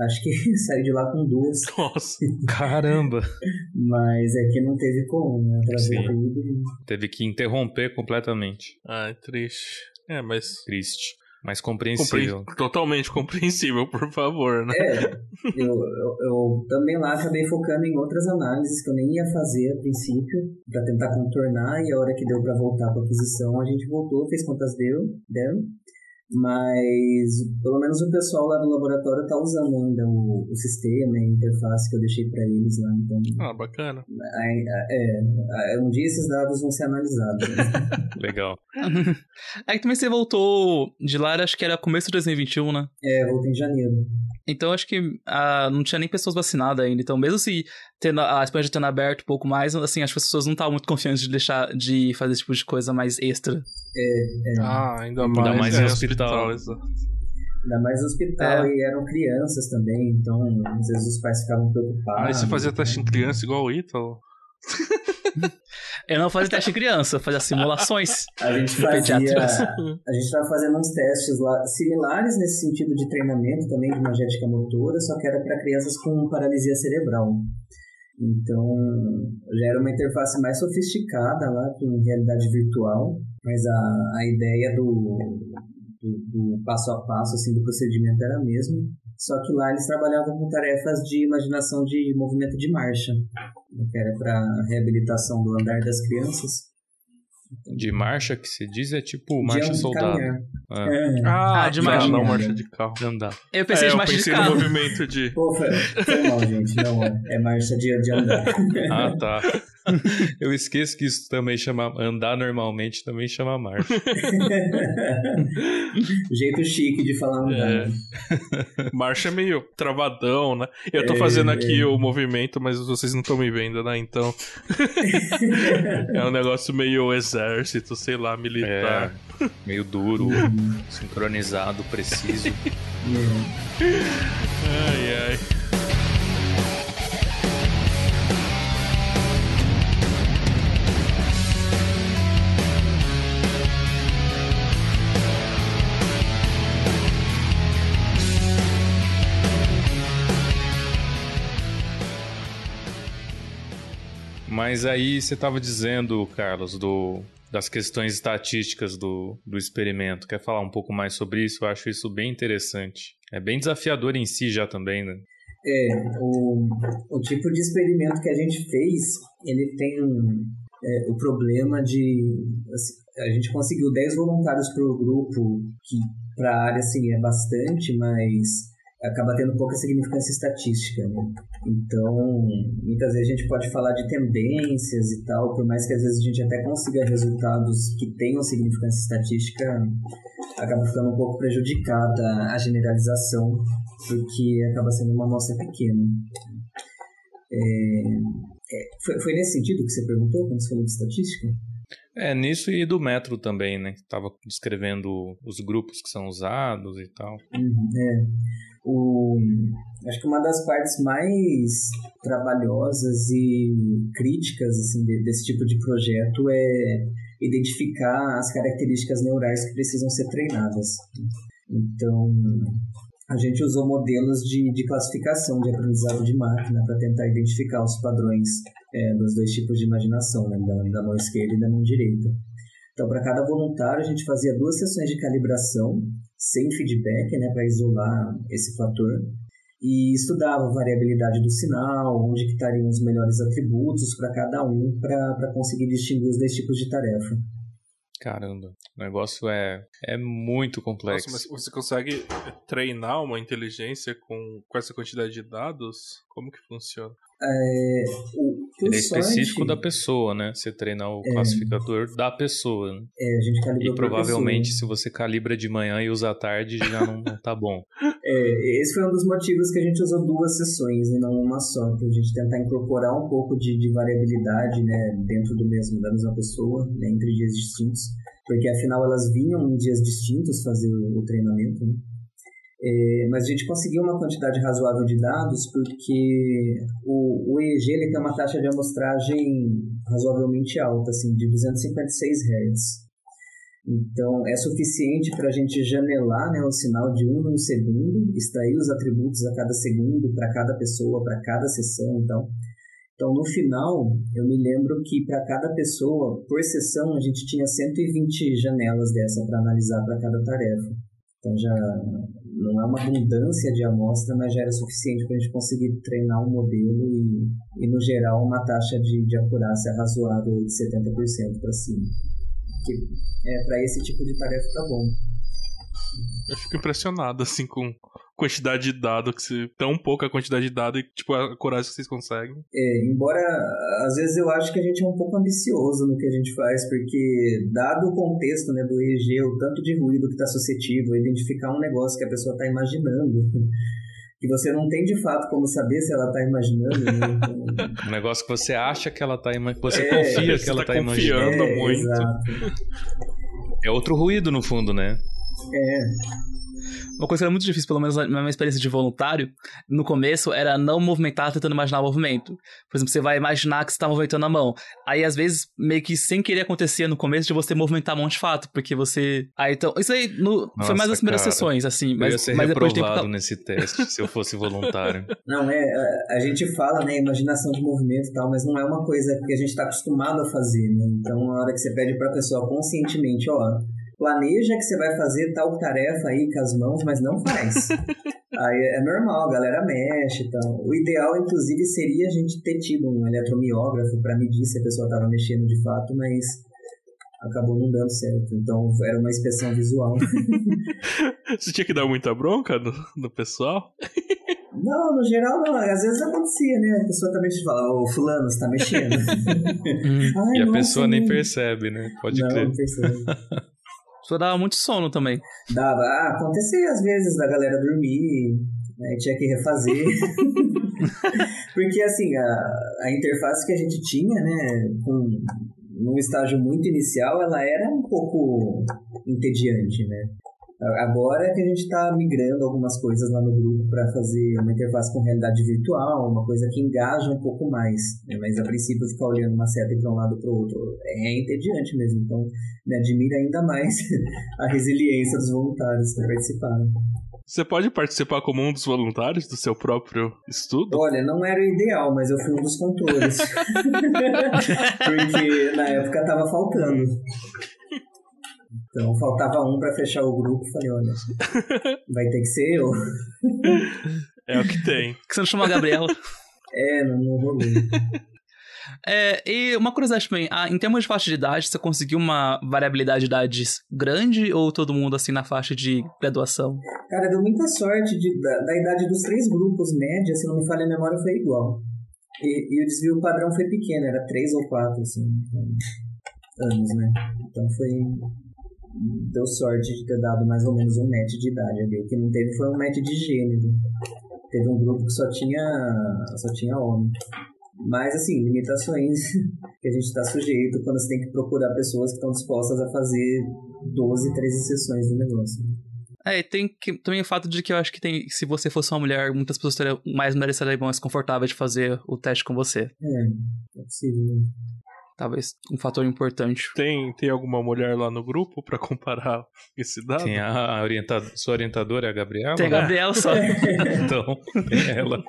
Acho que saí de lá com duas. nossa, Caramba! Mas é que não teve como, né? Atrasou tudo. Teve que interromper completamente. ai, triste. É, mas... Triste. Mas compreensível. compre- Totalmente compreensível, por favor, né? É, eu, eu, eu também lá acabei focando em outras análises que eu nem ia fazer a princípio, para tentar contornar, e a hora que deu para voltar para aquisição, a gente voltou, fez quantas deu, deram. Mas pelo menos o pessoal lá do laboratório tá usando ainda o, o sistema e a interface que eu deixei para eles lá. Então, Ah, bacana. aí, é, é, um dia esses dados vão ser analisados. né? Legal. Aí também você voltou de lá, acho que era começo de 2021, né? É, voltei em janeiro. Então acho que ah, não tinha nem pessoas vacinadas ainda. Então, mesmo se tendo, a Espanha já tendo aberto um pouco mais, assim, acho que as pessoas não estavam muito confiantes de deixar de fazer esse tipo de coisa mais extra. É, Ah, ainda Ainda mais, mais é, em hospital. Ainda mais no hospital, é. e eram crianças também, então às vezes os pais ficavam preocupados. Ah, você fazia teste em criança igual o Ítalo? Eu não fazia teste em criança, eu fazia simulações. A gente fazia. A gente estava fazendo uns testes lá similares nesse sentido de treinamento também de magética motora, só que era para crianças com paralisia cerebral. Então, já era uma interface mais sofisticada lá, com realidade virtual, mas a, a ideia do, do, do, passo a passo assim, do procedimento era a mesma. Só que lá eles trabalhavam com tarefas de imaginação de movimento de marcha, que era para reabilitação do andar das crianças. De marcha que se diz é tipo marcha soldado. Ah. É. ah, de marcha. Não, não, marcha de carro. Não dá. Eu pensei é, de marcha eu pensei de carro. no movimento de. Pô, foi, foi mal, gente. Não, é, é marcha de, de andar. ah, tá. Eu esqueço que isso também chama. Andar normalmente também chama marcha. Jeito chique de falar andar. É. Marcha é meio travadão, né? Eu tô é, fazendo aqui é. o movimento, mas vocês não estão me vendo, né? Então. é um negócio meio exército, sei lá, militar. É, meio duro, sincronizado, preciso. ai, ai. Mas aí você estava dizendo, Carlos, do, das questões estatísticas do, do experimento. Quer falar um pouco mais sobre isso? Eu acho isso bem interessante. É bem desafiador em si já também, né? É, o, o tipo de experimento que a gente fez, ele tem um, é, o problema de... Assim, a gente conseguiu 10 voluntários para o grupo, que para a área assim, é bastante, mas acaba tendo pouca significância estatística, né? Então, muitas vezes a gente pode falar de tendências e tal, por mais que às vezes a gente até consiga resultados que tenham significância estatística, acaba ficando um pouco prejudicada a generalização, porque acaba sendo uma amostra pequena. É, é, foi, foi nesse sentido que você perguntou, quando você falou de estatística? É, nisso e do método também, né? Estava descrevendo os grupos que são usados e tal. Uhum, é. O, acho que uma das partes mais trabalhosas e críticas assim, desse tipo de projeto é identificar as características neurais que precisam ser treinadas. Então, a gente usou modelos de, de classificação de aprendizado de máquina para tentar identificar os padrões é, dos dois tipos de imaginação, né, da, da mão esquerda e da mão direita. Então, para cada voluntário, a gente fazia duas sessões de calibração sem feedback, né, para isolar esse fator, e estudava a variabilidade do sinal, onde que estariam os melhores atributos para cada um, para conseguir distinguir os dois tipos de tarefa. Caramba, o negócio é, é muito complexo. Nossa, mas você consegue treinar uma inteligência com, com essa quantidade de dados? Como que funciona? É, o, Ele é específico da pessoa, né? Você treina o é, classificador da pessoa. Né? É, a gente calibra E provavelmente se você calibra de manhã e usa à tarde já não, não tá bom. É, esse foi um dos motivos que a gente usou duas sessões e não uma só, para a gente tentar incorporar um pouco de, de variabilidade, né, dentro do mesmo da mesma pessoa, né, entre dias distintos, porque afinal elas vinham em dias distintos fazer o, o treinamento, né? É, mas a gente conseguiu uma quantidade razoável de dados porque o, o EEG ele tem uma taxa de amostragem razoavelmente alta, assim, de 256 Hz. Então, é suficiente para a gente janelar né, o sinal de um em um segundo, extrair os atributos a cada segundo, para cada pessoa, para cada sessão e tal. Então, no final, eu me lembro que para cada pessoa, por sessão, a gente tinha 120 janelas dessa para analisar para cada tarefa. Então, já não é uma abundância de amostra, mas já era suficiente para a gente conseguir treinar um modelo e, e no geral, uma taxa de, de acurácia razoável de 70% para cima. Que é, para esse tipo de tarefa tá bom. Eu fico impressionado, assim, com quantidade de dados, que se, tão pouca quantidade de dados e, tipo, a coragem que vocês conseguem. É, embora, às vezes eu acho que a gente é um pouco ambicioso no que a gente faz, porque, dado o contexto, né, do EEG, o tanto de ruído que está suscetível, identificar um negócio que a pessoa está imaginando, que você não tem de fato como saber se ela está imaginando. Né? um negócio que você acha que ela está imaginando, você é, confia que ela está tá imaginando é, muito. Exato. É outro ruído no fundo, né? É. Uma coisa que era muito difícil, pelo menos na minha experiência de voluntário, no começo era não movimentar tentando imaginar o movimento. Por exemplo, você vai imaginar que você tá movimentando a mão. Aí, às vezes, meio que sem querer acontecia no começo de você movimentar a mão de fato, porque você. Aí, então. Isso aí no... Nossa, foi mais nas primeiras cara, sessões, assim. Mas, eu ia ser mas depois de tempo... nesse teste, se eu fosse voluntário. Não, é. A, a gente fala, né, imaginação de movimento e tal, mas não é uma coisa que a gente tá acostumado a fazer, né? Então, na hora que você pede pra pessoa conscientemente, ó planeja que você vai fazer tal tarefa aí com as mãos, mas não faz. aí é normal, a galera mexe então. O ideal, inclusive, seria a gente ter tido um eletromiógrafo para medir se a pessoa estava mexendo de fato, mas acabou não dando certo. Então era uma inspeção visual. Você tinha que dar muita bronca no, no pessoal? Não, no geral não. Às vezes acontecia, né? A pessoa também te fala, ô fulano, você tá mexendo. Ai, e a pessoa nem percebe, né? Pode não, crer. Não percebe. Só dava muito sono também. Dava. Ah, acontecia às vezes da galera dormir, né, tinha que refazer. Porque, assim, a, a interface que a gente tinha, né, com, num estágio muito inicial, ela era um pouco entediante, né? Agora é que a gente está migrando algumas coisas lá no grupo para fazer uma interface com realidade virtual, uma coisa que engaja um pouco mais. Né? Mas a princípio ficar olhando uma seta para um lado para o outro é entediante mesmo. Então me admira ainda mais a resiliência dos voluntários que participaram. Você pode participar como um dos voluntários do seu próprio estudo? Olha, não era o ideal, mas eu fui um dos controles. Porque na época estava faltando. Então faltava um para fechar o grupo. Falei, olha, vai ter que ser eu. É o que tem. que você não chamou a Gabriela? é, não, não rolou. É, e uma curiosidade também, ah, em termos de faixa de idade, você conseguiu uma variabilidade de idades grande ou todo mundo assim na faixa de graduação? Cara, deu muita sorte de, da, da idade dos três grupos, média, se não me falha a memória, foi igual. E, e o desvio padrão foi pequeno, era três ou quatro, assim, anos, né? Então foi deu sorte de ter dado mais ou menos um match de idade ali. O que não teve foi um match de gênero. Teve um grupo que só tinha, só tinha homem. Mas, assim, limitações que a gente está sujeito quando você tem que procurar pessoas que estão dispostas a fazer 12, 13 sessões do negócio. É, e tem que, também o fato de que eu acho que tem, se você fosse uma mulher, muitas pessoas teriam mais mulheres seriam mais confortáveis de fazer o teste com você. É, é possível. Talvez um fator importante. Tem, tem alguma mulher lá no grupo para comparar esse dado? Tem a orientadora, sua orientadora é a Gabriela? Tem a Gabriela só. então, tem ela,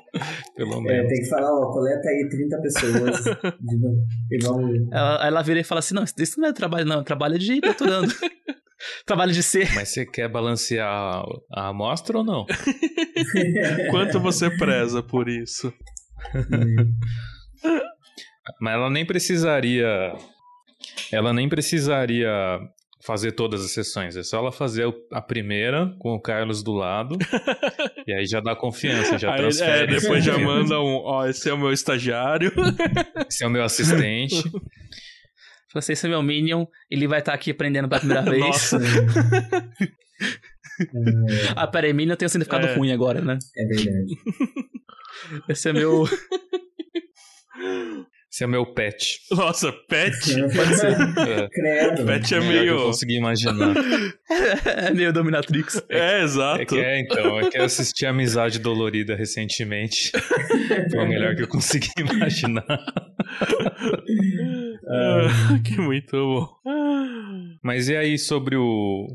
pelo menos. É, tem que falar, ó, coleta aí 30 pessoas. de, vamos... ela, ela vira e fala assim, não, isso não é trabalho não, é trabalho de doutorando. trabalho de ser. Mas você quer balancear a amostra ou não? Quanto você preza por isso? Mas ela nem precisaria. Ela nem precisaria fazer todas as sessões. É só ela fazer a primeira com o Carlos do lado. e aí já dá confiança, já aí, transfere. É, depois já manda um, ó, esse é o meu estagiário. esse é o meu assistente. Você esse é meu Minion, ele vai estar tá aqui aprendendo pela primeira vez. Nossa. ah, peraí, Minion tem um significado é. ruim agora, né? É verdade. Esse é meu. Esse é meu pet. Nossa, pet? Pode ser. É. Credo. Pet é meio. Eu consegui imaginar. é meio Dominatrix. É, é exato. É que é, então. É que eu assisti Amizade Dolorida recentemente. Foi o melhor que eu consegui imaginar. Ah, que muito bom. Mas e aí sobre o.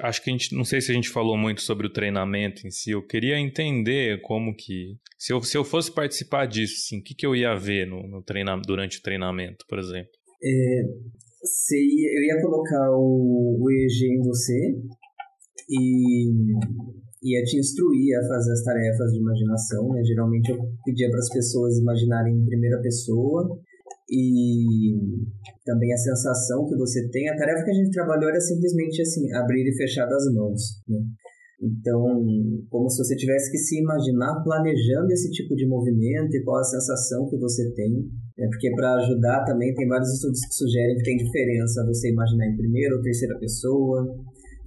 Acho que a gente. Não sei se a gente falou muito sobre o treinamento em si. Eu queria entender como que. Se eu, se eu fosse participar disso, assim, o que, que eu ia ver no, no treina, durante o treinamento, por exemplo? É, ia, eu ia colocar o, o EEG em você e ia te instruir a fazer as tarefas de imaginação. Né? Geralmente eu pedia para as pessoas imaginarem em primeira pessoa e também a sensação que você tem. A tarefa que a gente trabalhou era simplesmente assim, abrir e fechar as mãos. Né? Então, como se você tivesse que se imaginar planejando esse tipo de movimento e qual a sensação que você tem. É porque para ajudar também tem vários estudos que sugerem que tem diferença você imaginar em primeira ou terceira pessoa,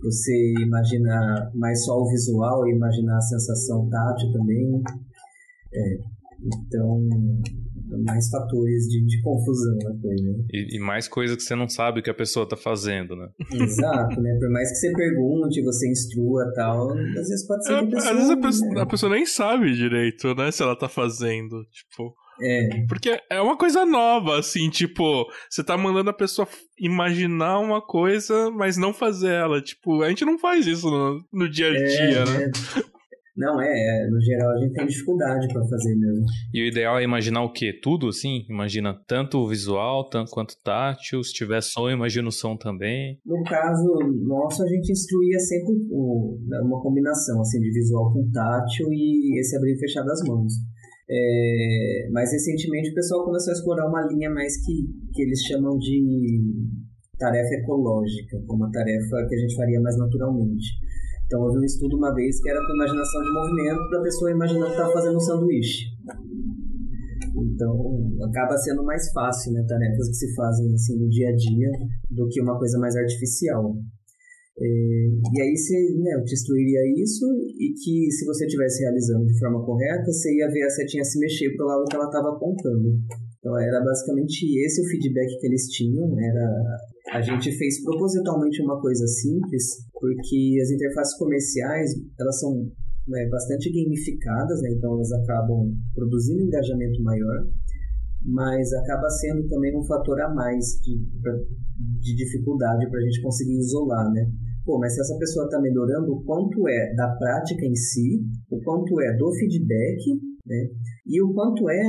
você imaginar mais só o visual e imaginar a sensação tátil também. É, então, mais fatores de, de confusão na coisa. Né? E, e, mais coisa que você não sabe que a pessoa tá fazendo, né? Exato, né? Por mais que você pergunte, você instrua tal, às vezes pode ser é, pessoa, Às vezes a né? pessoa, a pessoa nem sabe direito, né? Se ela tá fazendo, tipo... É. Porque é uma coisa nova, assim, tipo, você tá mandando a pessoa imaginar uma coisa, mas não fazer ela. Tipo, a gente não faz isso no, no dia a dia, é, né? É. Não, é, é, no geral a gente tem dificuldade para fazer mesmo. E o ideal é imaginar o quê? Tudo assim? Imagina tanto o visual tanto quanto tátil, se tiver som, imagina o som também. No caso nosso, a gente instruía sempre uma combinação assim, de visual com tátil e esse abrir e fechar das mãos. É, mas recentemente o pessoal começou a explorar uma linha mais que, que eles chamam de tarefa ecológica, como uma tarefa que a gente faria mais naturalmente. Então houve um estudo uma vez que era com imaginação de movimento da pessoa imaginando que estava fazendo um sanduíche. Então acaba sendo mais fácil, né, tarefas que se fazem assim no dia a dia do que uma coisa mais artificial. É, e aí você, né, eu te instruiria isso e que se você estivesse realizando de forma correta, você ia ver a setinha se mexer para o lado que ela estava apontando. Então era basicamente esse o feedback que eles tinham. Era a gente fez propositalmente uma coisa simples porque as interfaces comerciais elas são né, bastante gamificadas, né, então elas acabam produzindo engajamento maior, mas acaba sendo também um fator a mais de, de dificuldade para a gente conseguir isolar, né? Pô, mas se essa pessoa está melhorando, o quanto é da prática em si, o quanto é do feedback, né? E o quanto é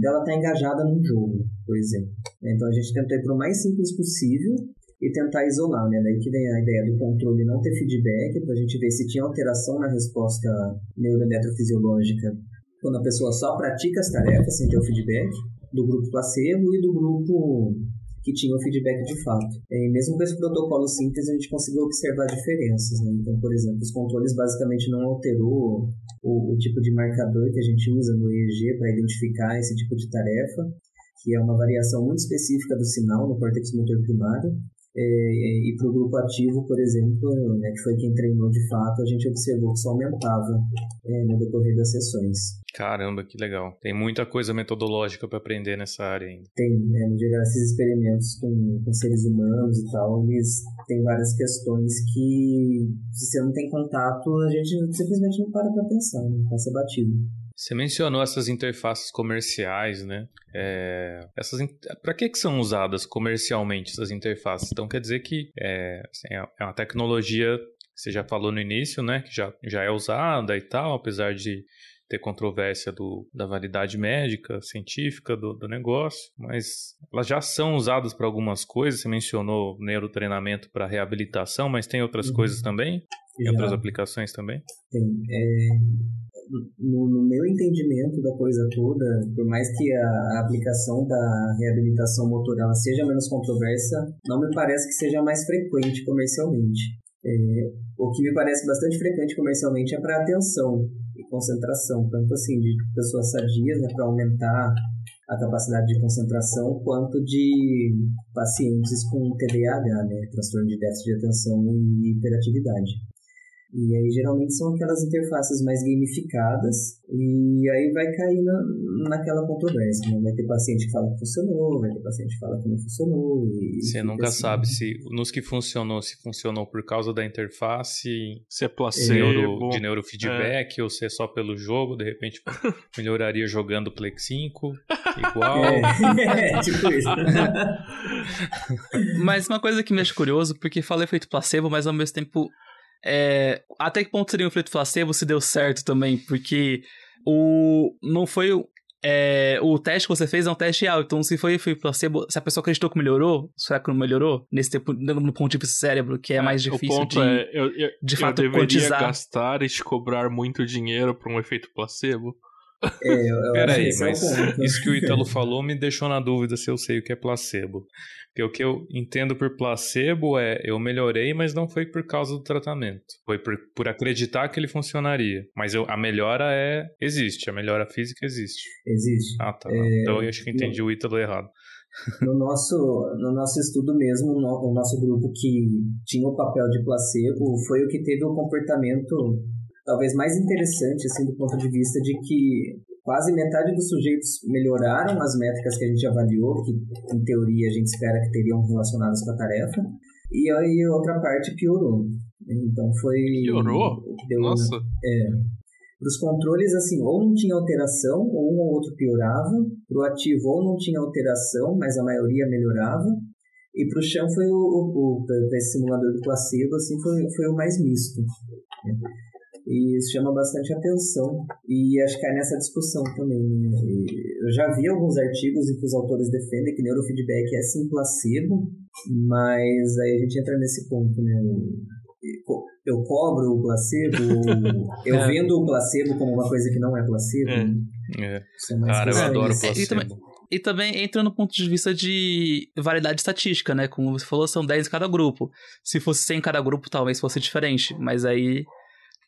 dela estar tá engajada num jogo, por exemplo. Então a gente tentou ir para o mais simples possível e tentar isolar, né? Daí que vem a ideia do controle não ter feedback, para a gente ver se tinha alteração na resposta neuroeletrofisiológica quando a pessoa só pratica as tarefas sem ter o feedback, do grupo placebo e do grupo que tinha o feedback de fato. E mesmo com esse protocolo simples, a gente conseguiu observar diferenças. Né? Então, por exemplo, os controles basicamente não alterou o, o tipo de marcador que a gente usa no EEG para identificar esse tipo de tarefa, que é uma variação muito específica do sinal no córtex motor primário. É, e para o grupo ativo, por exemplo, né, que foi quem treinou de fato, a gente observou que só aumentava é, no decorrer das sessões. Caramba, que legal. Tem muita coisa metodológica para aprender nessa área ainda. Tem, né, no geral, esses experimentos com, com seres humanos e tal, eles têm várias questões que, se você não tem contato, a gente simplesmente não para para pensar, né, passa batido. Você mencionou essas interfaces comerciais, né? É, essas para que, que são usadas comercialmente essas interfaces? Então quer dizer que é, assim, é, é uma tecnologia você já falou no início, né? Que já, já é usada e tal, apesar de ter controvérsia do, da validade médica, científica do, do negócio, mas elas já são usadas para algumas coisas. Você mencionou neurotreinamento para reabilitação, mas tem outras uhum. coisas também? Tem outras aplicações também? Tem. É, no, no, meu entendimento da coisa toda, por mais que a, a aplicação da reabilitação motor seja menos controversa, não me parece que seja mais frequente comercialmente. É, o que me parece bastante frequente comercialmente é para atenção e concentração, tanto assim de pessoas sadias, né, para aumentar a capacidade de concentração, quanto de pacientes com TDAH, né, transtorno de déficit de atenção e hiperatividade. E aí geralmente são aquelas interfaces mais gamificadas e aí vai cair na, naquela controvérsia. Né? Vai ter paciente que fala que funcionou, vai ter paciente que fala que não funcionou. Você nunca assim. sabe se nos que funcionou, se funcionou por causa da interface, se é placebo, neuro, de neurofeedback é. ou se é só pelo jogo, de repente melhoraria jogando Play 5, igual. É, é tipo isso. mas uma coisa que me acha curioso, porque fala efeito placebo, mas ao mesmo tempo é, até que ponto seria um efeito placebo se deu certo também? Porque o não foi é, o teste que você fez é um teste real. Então, se foi efeito placebo, se a pessoa acreditou que melhorou, será que não melhorou? Nesse tempo, no ponto de cérebro, que é, é mais difícil de, é, eu, eu, de fato eu quantizar. gastar e te cobrar muito dinheiro para um efeito placebo? É, Peraí, mas é isso que o Ítalo falou me deixou na dúvida se eu sei o que é placebo. Porque o que eu entendo por placebo é eu melhorei, mas não foi por causa do tratamento. Foi por, por acreditar que ele funcionaria. Mas eu, a melhora é. Existe, a melhora física existe. Existe. Ah, tá. É, então eu acho que entendi o Ítalo errado. No nosso, no nosso estudo mesmo, o nosso grupo que tinha o papel de placebo foi o que teve o comportamento talvez mais interessante, assim, do ponto de vista de que quase metade dos sujeitos melhoraram as métricas que a gente avaliou, que em teoria a gente espera que teriam relacionadas com a tarefa, e aí outra parte piorou. Então foi. Piorou? Deu, Nossa! É. Para os controles, assim, ou não tinha alteração, ou um ou outro piorava. Para o ativo, ou não tinha alteração, mas a maioria melhorava. E para o chão foi o, o, o esse simulador do placebo, assim, foi, foi o mais misto. E isso chama bastante atenção. E acho que é nessa discussão também. Né? Eu já vi alguns artigos em que os autores defendem que neurofeedback é sim placebo, mas aí a gente entra nesse ponto, né? Eu cobro o placebo, eu é. vendo o placebo como uma coisa que não é placebo. É. É. Cara, eu adoro placebo. E também, e também entra no ponto de vista de variedade estatística, né? Como você falou, são 10 em cada grupo. Se fosse 100 em cada grupo, talvez fosse diferente. Mas aí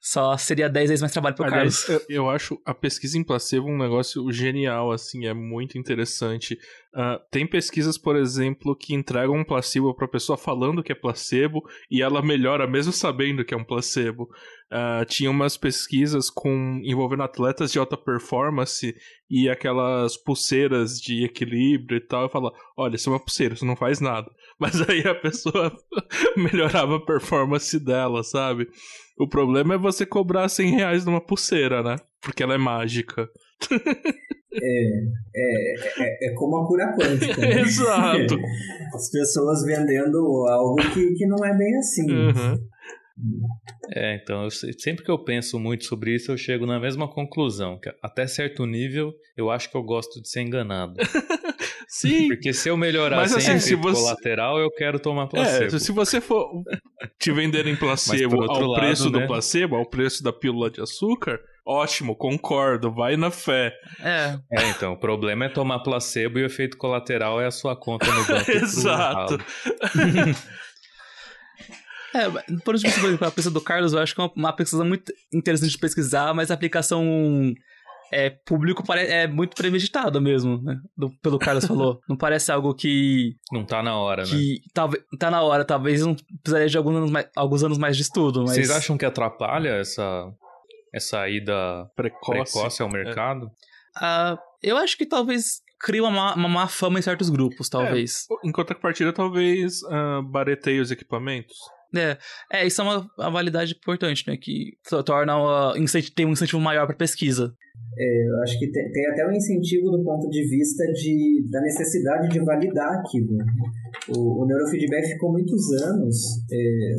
só seria 10 vezes mais trabalho pro Aliás, Carlos. Eu, eu, acho a pesquisa em placebo um negócio genial, assim, é muito interessante. Uh, tem pesquisas, por exemplo, que entregam um placebo pra pessoa falando que é placebo e ela melhora mesmo sabendo que é um placebo. Uh, tinha umas pesquisas com envolvendo atletas de alta performance e aquelas pulseiras de equilíbrio e tal. Eu falo, olha, isso é uma pulseira, isso não faz nada. Mas aí a pessoa melhorava a performance dela, sabe? O problema é você cobrar 100 reais numa pulseira, né? Porque ela é mágica. É, é, é, é como a cura quântica. Né? Exato. As pessoas vendendo algo que, que não é bem assim. Uhum. É, então, eu, sempre que eu penso muito sobre isso, eu chego na mesma conclusão, que até certo nível, eu acho que eu gosto de ser enganado. Sim. Porque se eu melhorar Mas, sem assim, efeito você... colateral, eu quero tomar é, placebo. É, se você for te vender em placebo ao lado, preço né? do placebo, ao preço da pílula de açúcar, ótimo, concordo, vai na fé. É. É, então, o problema é tomar placebo e o efeito colateral é a sua conta no banco. Exato. É, por exemplo, a pesquisa do Carlos, eu acho que é uma pesquisa muito interessante de pesquisar, mas a aplicação é, público é muito premeditado mesmo, né? Do, pelo Carlos falou. Não parece algo que. Não tá na hora, que, né? Talvez, tá na hora, talvez não precisaria de alguns anos mais, alguns anos mais de estudo. Mas... Vocês acham que atrapalha essa, essa ida precoce, precoce ao é. mercado? É. Uh, eu acho que talvez cria uma má, uma má fama em certos grupos, talvez. É, em contrapartida, talvez uh, bareteie os equipamentos. É, é, isso é uma, uma validade importante, né? Que torna uh, tem um incentivo maior para pesquisa. É, eu acho que tem, tem, até um incentivo do ponto de vista de, da necessidade de validar aquilo. O, o neurofeedback ficou muitos anos é,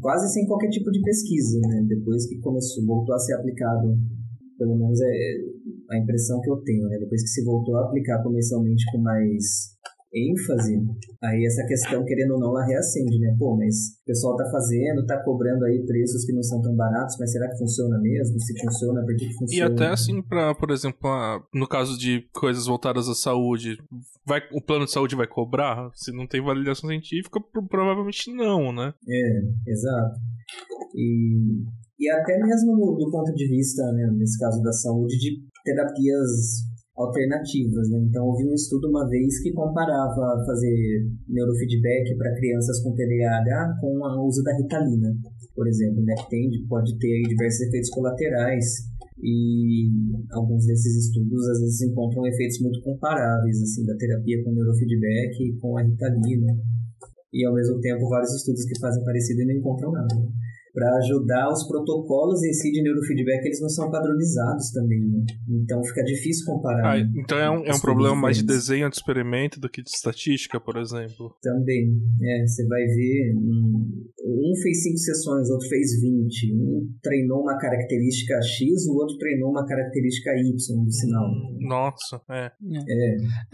quase sem qualquer tipo de pesquisa, né? Depois que começou, voltou a ser aplicado, pelo menos é a impressão que eu tenho, né? Depois que se voltou a aplicar comercialmente com mais ênfase, aí essa questão, querendo ou não, ela reacende, né? Pô, mas o pessoal tá fazendo, tá cobrando aí preços que não são tão baratos, mas será que funciona mesmo? Se funciona, por que, que funciona? E até assim, pra, por exemplo, no caso de coisas voltadas à saúde, vai, o plano de saúde vai cobrar? Se não tem validação científica, provavelmente não, né? É, exato. E, e até mesmo do, do ponto de vista, né, nesse caso da saúde, de terapias alternativas. Né? Então, houve um estudo uma vez que comparava fazer neurofeedback para crianças com TDAH com o uso da ritalina, por exemplo, né? que tem, pode ter diversos efeitos colaterais e alguns desses estudos às vezes encontram efeitos muito comparáveis assim da terapia com neurofeedback com a ritalina e ao mesmo tempo vários estudos que fazem parecido e não encontram nada para ajudar os protocolos em si de neurofeedback, eles não são padronizados também, né? Então fica difícil comparar. Ah, né? Então é um, é um problema mais de desenho de experimento do que de estatística, por exemplo. Também, é, você vai ver, um, fez cinco sessões, outro fez 20, um treinou uma característica X, o outro treinou uma característica Y do sinal. Nossa, é.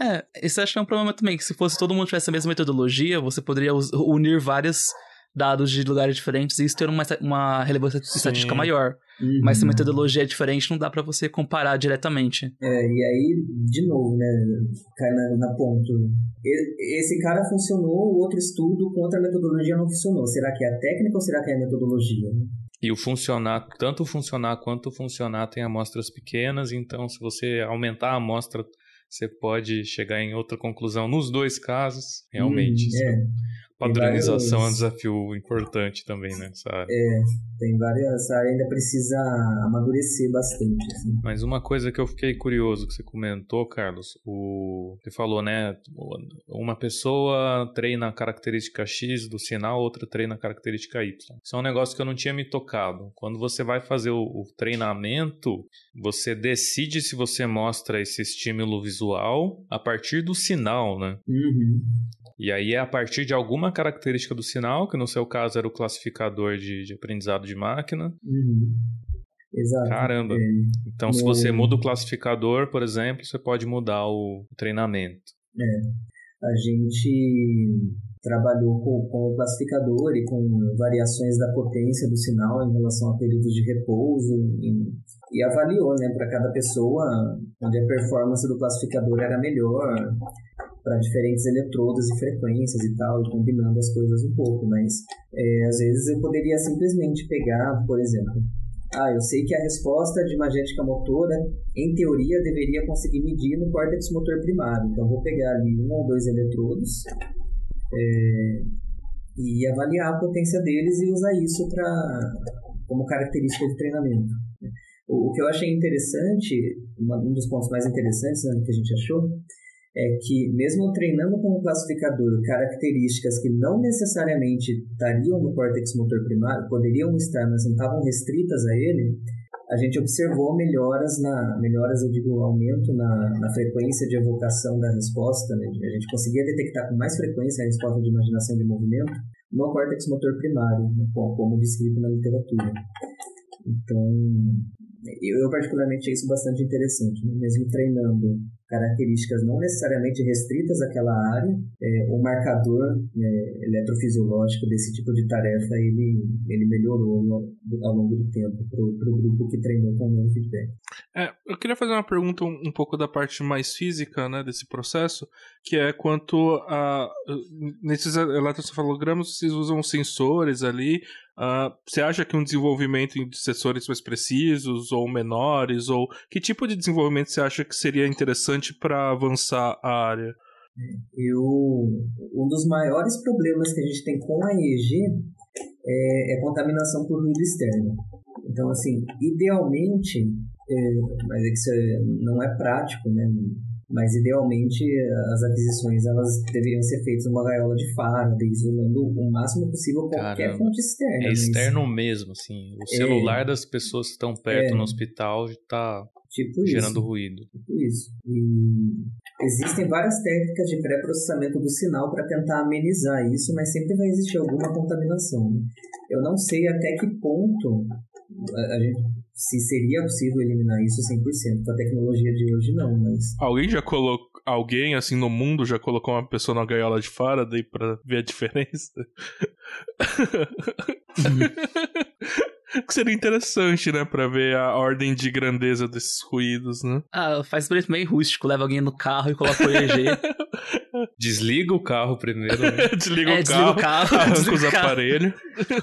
É, é esse acho que é um problema também, que se fosse todo mundo tivesse a mesma metodologia, você poderia unir várias dados de lugares diferentes e isso ter uma, uma relevância Sim. estatística maior. Uhum. Mas se a metodologia é diferente, não dá para você comparar diretamente. É, e aí, de novo, né, cai na, na ponto. Esse cara funcionou, o outro estudo com outra metodologia não funcionou. Será que é a técnica ou será que é a metodologia? E o funcionar, tanto o funcionar quanto o funcionar tem amostras pequenas, então se você aumentar a amostra, você pode chegar em outra conclusão nos dois casos, realmente. Hum, é Padronização vários... é um desafio importante também nessa área. É, tem várias. Essa área ainda precisa amadurecer bastante. Assim. Mas uma coisa que eu fiquei curioso que você comentou, Carlos, o você falou, né? Uma pessoa treina a característica X do sinal, outra treina a característica Y. Isso é um negócio que eu não tinha me tocado. Quando você vai fazer o, o treinamento, você decide se você mostra esse estímulo visual a partir do sinal, né? Uhum. E aí é a partir de alguma característica do sinal, que no seu caso era o classificador de, de aprendizado de máquina. Uhum. Exato. Caramba. É, Então, no... se você muda o classificador, por exemplo, você pode mudar o treinamento. É. A gente trabalhou com, com o classificador e com variações da potência do sinal em relação a períodos de repouso e, e avaliou, né, para cada pessoa onde a performance do classificador era melhor para diferentes eletrodos e frequências e tal, e combinando as coisas um pouco, mas é, às vezes eu poderia simplesmente pegar, por exemplo, ah, eu sei que a resposta de magética motora, em teoria, deveria conseguir medir no córtex motor primário. Então, vou pegar ali um ou dois eletrodos é, e avaliar a potência deles e usar isso pra, como característica de treinamento. O, que eu achei interessante, um dos pontos mais interessantes né, que a gente achou, é que mesmo treinando com o classificador características que não necessariamente estariam no córtex motor primário, poderiam estar, mas não estavam restritas a ele, a gente observou melhoras, na, melhoras eu digo, aumento na, na frequência de evocação da resposta, né? a gente conseguia detectar com mais frequência a resposta de imaginação de movimento no córtex motor primário, né? como descrito na literatura. Então, eu, particularmente achei isso bastante interessante, né? mesmo treinando características não necessariamente restritas àquela área, é, o marcador é, eletrofisiológico desse tipo de tarefa ele, ele melhorou ao, longo do tempo para o grupo que treinou com o neurofeedback. É, eu queria fazer uma pergunta um, um, pouco da parte mais física né, desse processo, que é quanto a. Nesses eletrocefalogramas, vocês usam sensores ali. Uh, você acha que um desenvolvimento de sensores mais precisos ou menores? Ou que tipo de desenvolvimento você acha que seria interessante para avançar a área? Eu, um dos maiores problemas que a gente tem com a EEG é, é contaminação por ruído externo. Então, assim, idealmente, é, mas é que isso não é prático, né? Mas idealmente as aquisições elas deveriam ser feitas numa gaiola de Faraday, isolando o máximo possível qualquer Caramba. fonte externa. É externo mesmo, assim. O celular das pessoas que estão perto É. no hospital está Tipo gerando isso. ruído. Tipo isso. E existem várias técnicas de pré-processamento do sinal para tentar amenizar isso, mas sempre vai existir alguma contaminação. né? Eu não sei até que ponto a, a gente, se seria possível eliminar isso 100%. Com a tecnologia de hoje, não, mas Alguém já colocou. Alguém, assim, no mundo já colocou uma pessoa na gaiola de Faraday pra ver a diferença? que seria interessante, né? Pra ver a ordem de grandeza desses ruídos, né? Ah, faz preço meio rústico, leva alguém no carro e coloca o EEG. Desliga o carro primeiro, né? desliga, É, o desliga o carro, carro, arranca desliga os carro. aparelhos.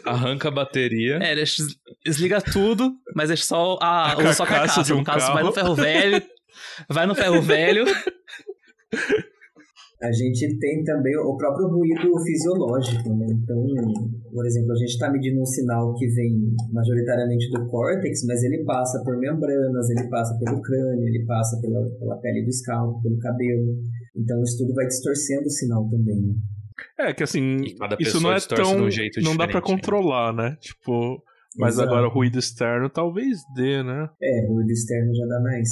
arranca a bateria. É, deixa, desliga tudo, mas deixa só a, A usa só a carcaça carcaça. de um no caso, carro. vai no ferro velho. Vai no ferro velho. A gente tem também o próprio ruído fisiológico, né? Então, por exemplo, a gente está medindo um sinal que vem majoritariamente do córtex, mas ele passa por membranas, ele passa pelo crânio, ele passa pela, pela pele do scalpo, pelo cabelo. Então, isso tudo vai distorcendo o sinal também. né? É, que assim, cada isso não é tão. de um jeito não dá pra diferente, né? controlar, né? Tipo. Mas Exato. agora o ruído externo talvez dê, né? É, ruído externo já dá mais.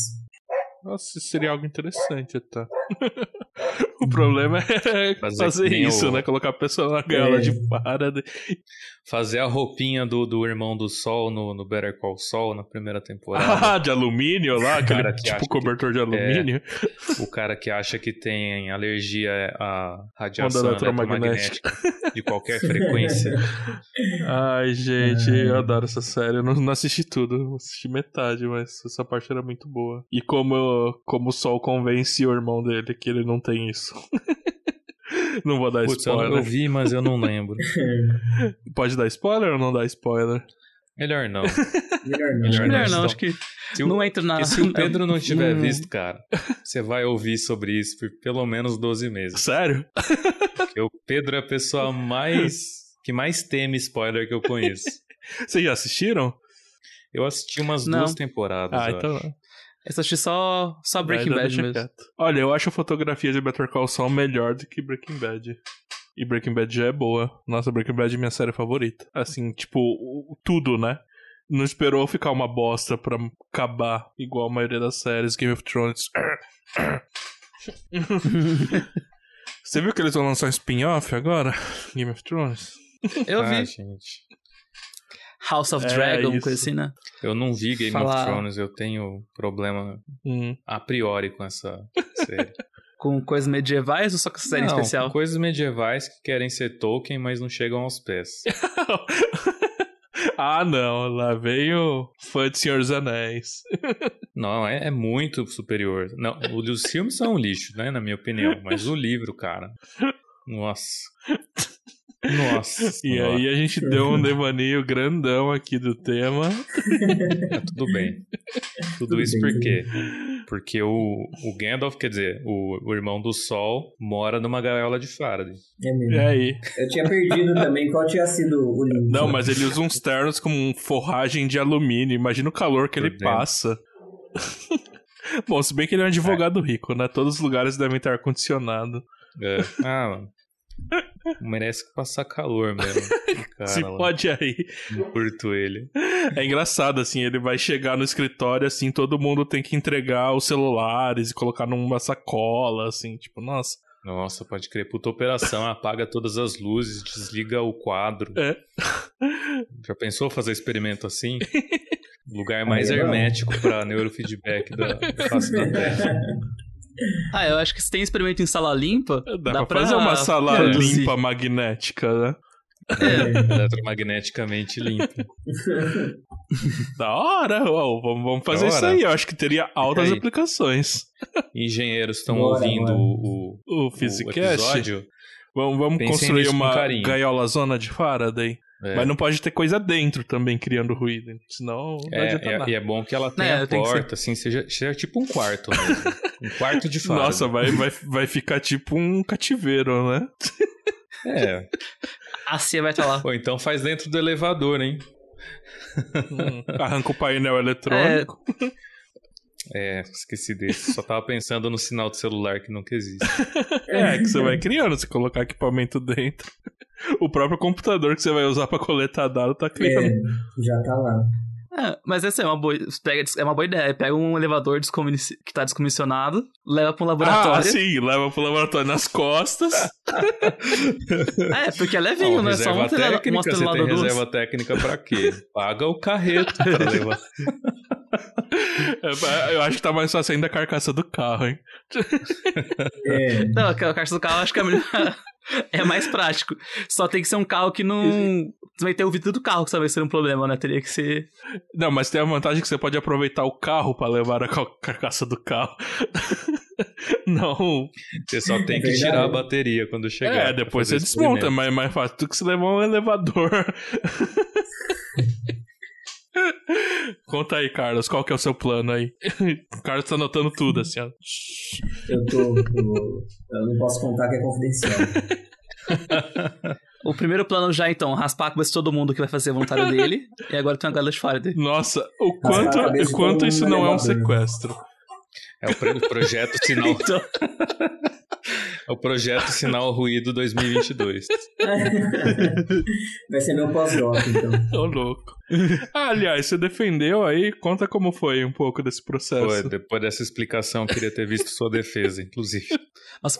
Nossa, seria algo interessante, tá? o problema é Fazer fazer, isso, o- né? Colocar a pessoa na gaiola É. de Faraday. Fazer a roupinha do, do irmão do Sol no, no Better Call Saul na primeira temporada. Ah, de alumínio lá, aquele cara que tipo acha que- cobertor de alumínio. o cara que acha que tem alergia à radiação Onda eletromagnética. de qualquer frequência. Ai, gente, eu adoro essa série. Eu não, não assisti tudo, assisti metade, mas essa parte era muito boa. E como, como o Sol convence o irmão dele que ele não tem isso. não vou dar Putz, spoiler. eu vi, mas eu não lembro. Pode dar spoiler ou não dar spoiler? Melhor não. Melhor não. Melhor Melhor não, acho que Se o, não entra na. se o Pedro não tiver Hum. visto, cara, você vai ouvir sobre isso por pelo menos 12 meses. Sério? Porque o Pedro é a pessoa mais que mais teme spoiler que eu conheço. Vocês já assistiram? Eu assisti umas Não. duas temporadas. Ah, eu então. acho. Eu assisti só, só Breaking Bad mesmo. quieto. Olha, eu acho a fotografia de Better Call Saul melhor do que Breaking Bad. E Breaking Bad já é boa. Nossa, Breaking Bad é minha série favorita. Assim, tipo, tudo, né? Não esperou ficar uma bosta pra acabar igual a maioria das séries. Game of Thrones. Você viu que eles vão lançar um spin-off agora? Game of Thrones? Eu Ah, vi gente. House of É, Dragon, isso. coisa assim, né? Eu não vi Game Falar- of Thrones, eu tenho problema Hum. a priori com essa série. Com coisas medievais ou só com essa série não, especial? com coisas medievais que querem ser Tolkien, mas não chegam aos pés. ah, não. Lá veio fã de Senhor dos Anéis. Não, é, é muito superior. Não, os filmes são um lixo, né, na minha opinião. Mas o livro, cara. Nossa. Nossa. E senhora. aí a gente deu um devaneio grandão aqui do tema. Tá tudo bem. Tudo Tudo isso bem, por quê? Porque o, o Gandalf, quer dizer, o, o irmão do Sol, mora numa gaiola de Faraday. É E mesmo. aí? Eu tinha perdido também qual tinha sido o link. Não, mas ele usa uns ternos com forragem de alumínio. Imagina o calor que Por ele dentro. passa. Bom, se bem que ele é um advogado rico, né? Todos os lugares devem ter ar-condicionado. É. Ah, mano. Merece passar calor mesmo. Cara, se lá. pode aí. Não curto ele. É engraçado, assim, ele vai chegar no escritório, assim, todo mundo tem que entregar os celulares e colocar numa sacola, assim, tipo, nossa. Nossa, pode crer. Puta operação, apaga todas as luzes, desliga o quadro. É. Já pensou fazer experimento assim? Lugar mais não. hermético pra neurofeedback da da face da Terra. Ah, eu acho que se tem experimento em sala limpa, Dá, dá, pra fazer uma sala reduzir. limpa magnética, né? É. Eletromagneticamente limpa. Da hora, uau, vamos, vamos fazer Da isso hora. aí. Eu acho que teria altas aí. aplicações. Engenheiros estão ouvindo bora. o, o, O episódio. Vamos, vamos Pensem construir uma gaiola zona de Faraday. É, Mas não pode ter coisa dentro também criando ruído. Senão não é, adianta é- nada. e é bom que ela É, tenha tem que ser- porta, assim, seja, seja tipo um quarto mesmo. Um quarto de fada. Nossa, vai, vai, vai ficar tipo um cativeiro, né? É. A Cia vai estar lá. Ou então faz dentro do elevador, hein? Hum, Arranca o painel eletrônico. É, esqueci desse. Só tava pensando no sinal de celular que nunca existe. É, que você vai criando, se colocar equipamento dentro. O próprio computador que você vai usar pra coletar dado tá É, criando. já tá lá. É, mas essa é uma boa, pega, é uma boa ideia. Pega um elevador que tá descomissionado, leva pra um Ah, laboratório. sim, leva pro laboratório nas costas. é, porque é levinho, Não, né? Só tela- técnica, uma você tem reserva técnica pra quê? Paga o carreto pra levar. É, Eu acho que tá mais fácil ainda a carcaça do carro, hein? É, Não, a caixa do carro eu acho que é, melhor- é mais prático. Só tem que ser um carro que não. Você vai ter o vidro do carro que talvez seria um problema, né? Teria que ser. Não, mas tem a vantagem que você pode aproveitar o carro pra levar a carcaça do carro. Não. Você só tem É que tirar a bateria quando chegar. É, depois você desmonta, mas é mais fácil do que você levar um elevador. Conta aí, Carlos, qual que é o seu plano aí? O Carlos tá anotando tudo, assim, ó. eu tô, Eu não posso contar que é confidencial. O primeiro plano já, então, raspar a cabeça de todo mundo que vai fazer voluntário dele. e agora tem uma galera de Faraday. Nossa, o a quanto, o quanto isso não é um sequestro. É o pro- projeto Sinal, Então, é o projeto Sinal Ruído 2022. Vai ser meu pós-doc, então. Ô, louco. Ah, aliás, você defendeu aí? Conta como foi um pouco desse processo. Pô, depois dessa explicação, eu queria ter visto sua defesa, inclusive. nossa,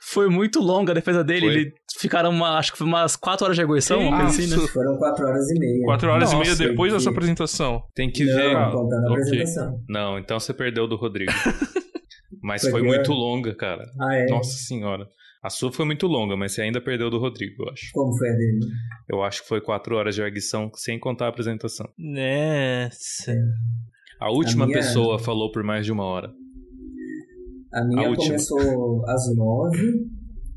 foi, muito longa a defesa dele. Foi? Ele ficaram, uma, acho que foi umas 4 horas de arguição, uma coisa assim, né? Foram quatro horas e meia. Quatro horas Nossa, e meia depois que- sua apresentação. Tem que não, ver. contando a apresentação. Não, então você perdeu do Rodrigo. Mas Foi foi muito longa, cara. Ah, é? Nossa senhora. A sua foi muito longa, mas você ainda perdeu do Rodrigo, eu acho. Como foi a dele? Eu acho que foi quatro horas de arguição sem contar a apresentação. Nossa. A última minha- pessoa falou por mais de uma hora. A minha A começou às nove.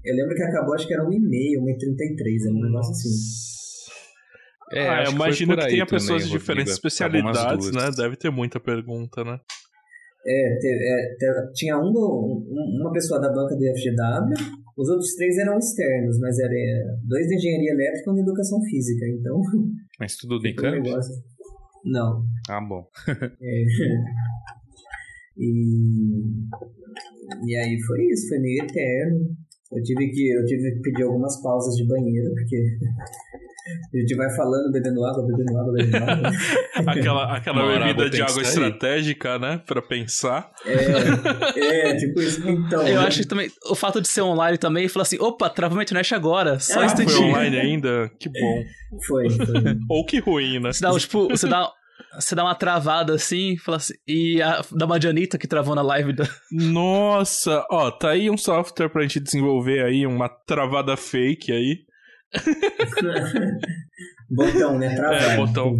Eu lembro que acabou, acho que era uma e meia, uma e trinta e três, era um negócio assim. É, ah, que imagino que aí tenha também, pessoas de diferentes especialidades, né? Deve ter muita pergunta, né? É, te- é, te- tinha um, um- uma pessoa da banca do IFGW, os outros três eram externos, mas eram é, dois de engenharia elétrica e um de educação física, então Mas tudo do foi um negócio. Não. Ah, bom. É. E, e aí foi isso, foi meio eterno. Eu tive que, eu tive que pedir algumas pausas de banheiro, porque a gente vai falando, bebendo água, bebendo água, bebendo água. Aquela, aquela bebida de água estratégica, né? Pra pensar. É, é, tipo isso. Então, Eu né? acho que também o fato de ser online também, falar assim, opa, minha internet agora, só um Ah, foi instantinho. online ainda? Que bom. foi, foi. Ou que ruim, né? Você dá, tipo, você dá, você dá uma travada assim, fala assim, e a, dá uma Janita que travou na live da, Nossa, ó, tá aí um software pra gente desenvolver aí, uma travada fake aí. Botão, né? Travar. É, botão.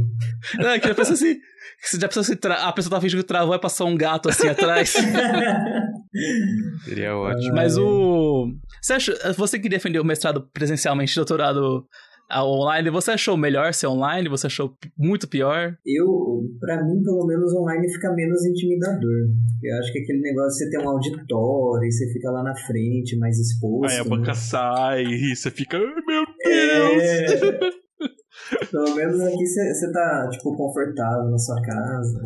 Não, que a pessoa assim. que Já pensou se tra- a pessoa tá fingindo que travou e passou um gato assim atrás. Seria ótimo. Mas o. Você, achou, você que defendeu o mestrado presencialmente, doutorado online, você achou melhor ser online? Você achou muito pior? Eu, pra mim, pelo menos online fica menos intimidador. Eu acho que aquele negócio de você ter um auditório, e você fica lá na frente, mais exposto. Aí a né? banca sai e você fica, ai meu Deus! É. Pelo menos aqui você você tá, tipo, confortável na sua casa.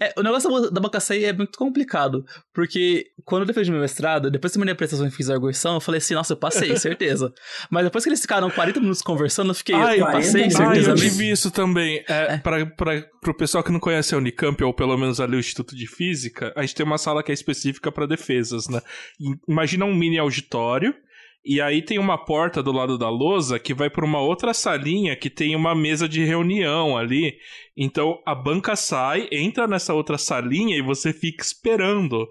É, o negócio da- sair é muito complicado, porque quando eu defendi meu mestrado, depois que eu terminei a prestação e fiz a arguição, eu falei assim, nossa, eu passei, certeza. Mas depois que eles ficaram 40 minutos conversando, eu fiquei, Ai, eu passei, 40 Ah, certeza eu mesmo. tive isso também. É, Pra, pra, pro pessoal que não conhece a Unicamp, ou pelo menos ali o Instituto de Física, a gente tem uma sala que é específica pra defesas, né? Imagina um mini auditório, e aí tem uma porta do lado da lousa que vai pra uma outra salinha que tem uma mesa de reunião ali. Então a banca sai, entra nessa outra salinha e você fica esperando.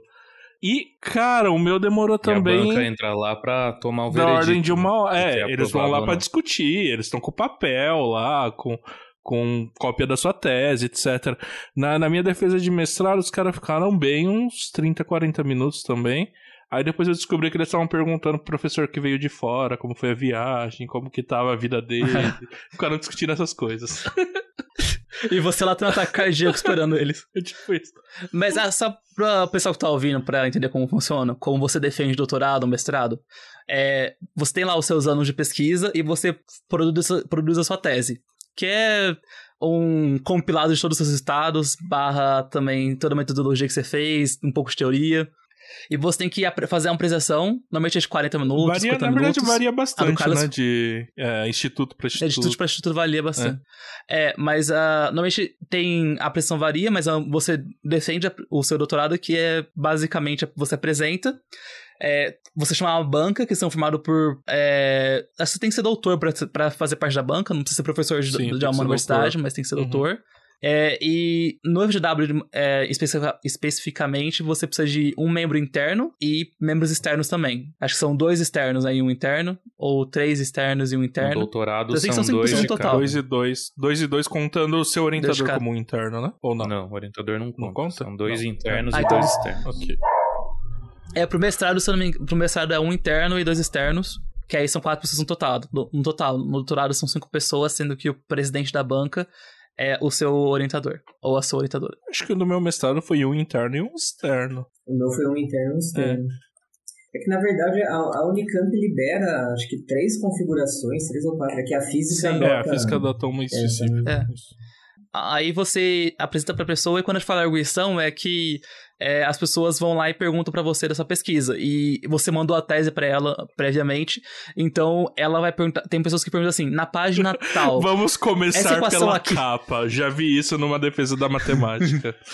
E, cara, o meu demorou E também. a banca entra lá pra tomar o Da veredito. ordem de uma hora. se É, é eles vão lá pra não. discutir, eles estão com papel lá, com, com cópia da sua tese, etc. Na, na minha defesa de mestrado, os caras ficaram bem uns 30, 40 minutos também. Aí depois eu descobri que eles estavam perguntando pro professor que veio de fora, como foi a viagem, como que tava a vida dele. ficaram discutindo essas coisas. E você lá tendo ataque cardíaco esperando eles. É tipo isso. Mas ah, só pra o pessoal que tá ouvindo, pra entender como funciona, como você defende doutorado, mestrado, é, você tem lá os seus anos de pesquisa e você produz, produz a sua tese, que é um compilado de todos os seus estados, barra também toda a metodologia que você fez, um pouco de teoria. E você tem que fazer uma apresentação, normalmente é de 40 minutos, Varia, 50 na verdade, minutos. varia bastante, Carlos- né? De é, instituto pra É, instituto. de instituto para instituto valia bastante. É, mas ah, normalmente tem. A pressão varia, mas ah, você defende o seu doutorado, que é basicamente você apresenta. é, você chama uma banca, que são formados por. É, você tem que ser doutor pra fazer parte da banca, não precisa ser professor de, Sim, de uma universidade, doutor. mas tem que ser Uhum. doutor. É, e no FGW, é, especifica- especificamente, você precisa de um membro interno e membros externos também. Acho que são dois externos aí, um interno, ou três externos e um No interno. doutorado Eu sei que são são dois 5% de total. Dois e dois. Dois e dois contando o seu orientador cada. como um interno, né? Ou não? Não, o orientador não conta. conta? São dois Não. internos Ah, e então- dois externos. Ok. É, pro mestrado, se eu não me engano, pro mestrado é um interno e dois externos, que aí são quatro pessoas no total. No, no total, no doutorado são cinco pessoas, sendo que o presidente da banca é o seu orientador, ou a sua orientadora. Acho que no meu mestrado foi um interno e um externo. O meu foi um interno e um externo. É. que, na verdade, a, a Unicamp libera, acho que, três configurações, três ou quatro. É que a física Sim, adota... é, a física adota uma específica. É. Aí você apresenta pra pessoa, e quando a gente fala arguição, é que é, as pessoas vão lá e perguntam pra você dessa pesquisa. E você mandou a tese pra ela previamente, então ela vai perguntar. Tem pessoas que perguntam assim, na página tal. Vamos começar pela aqui. capa. Já vi isso numa defesa da matemática.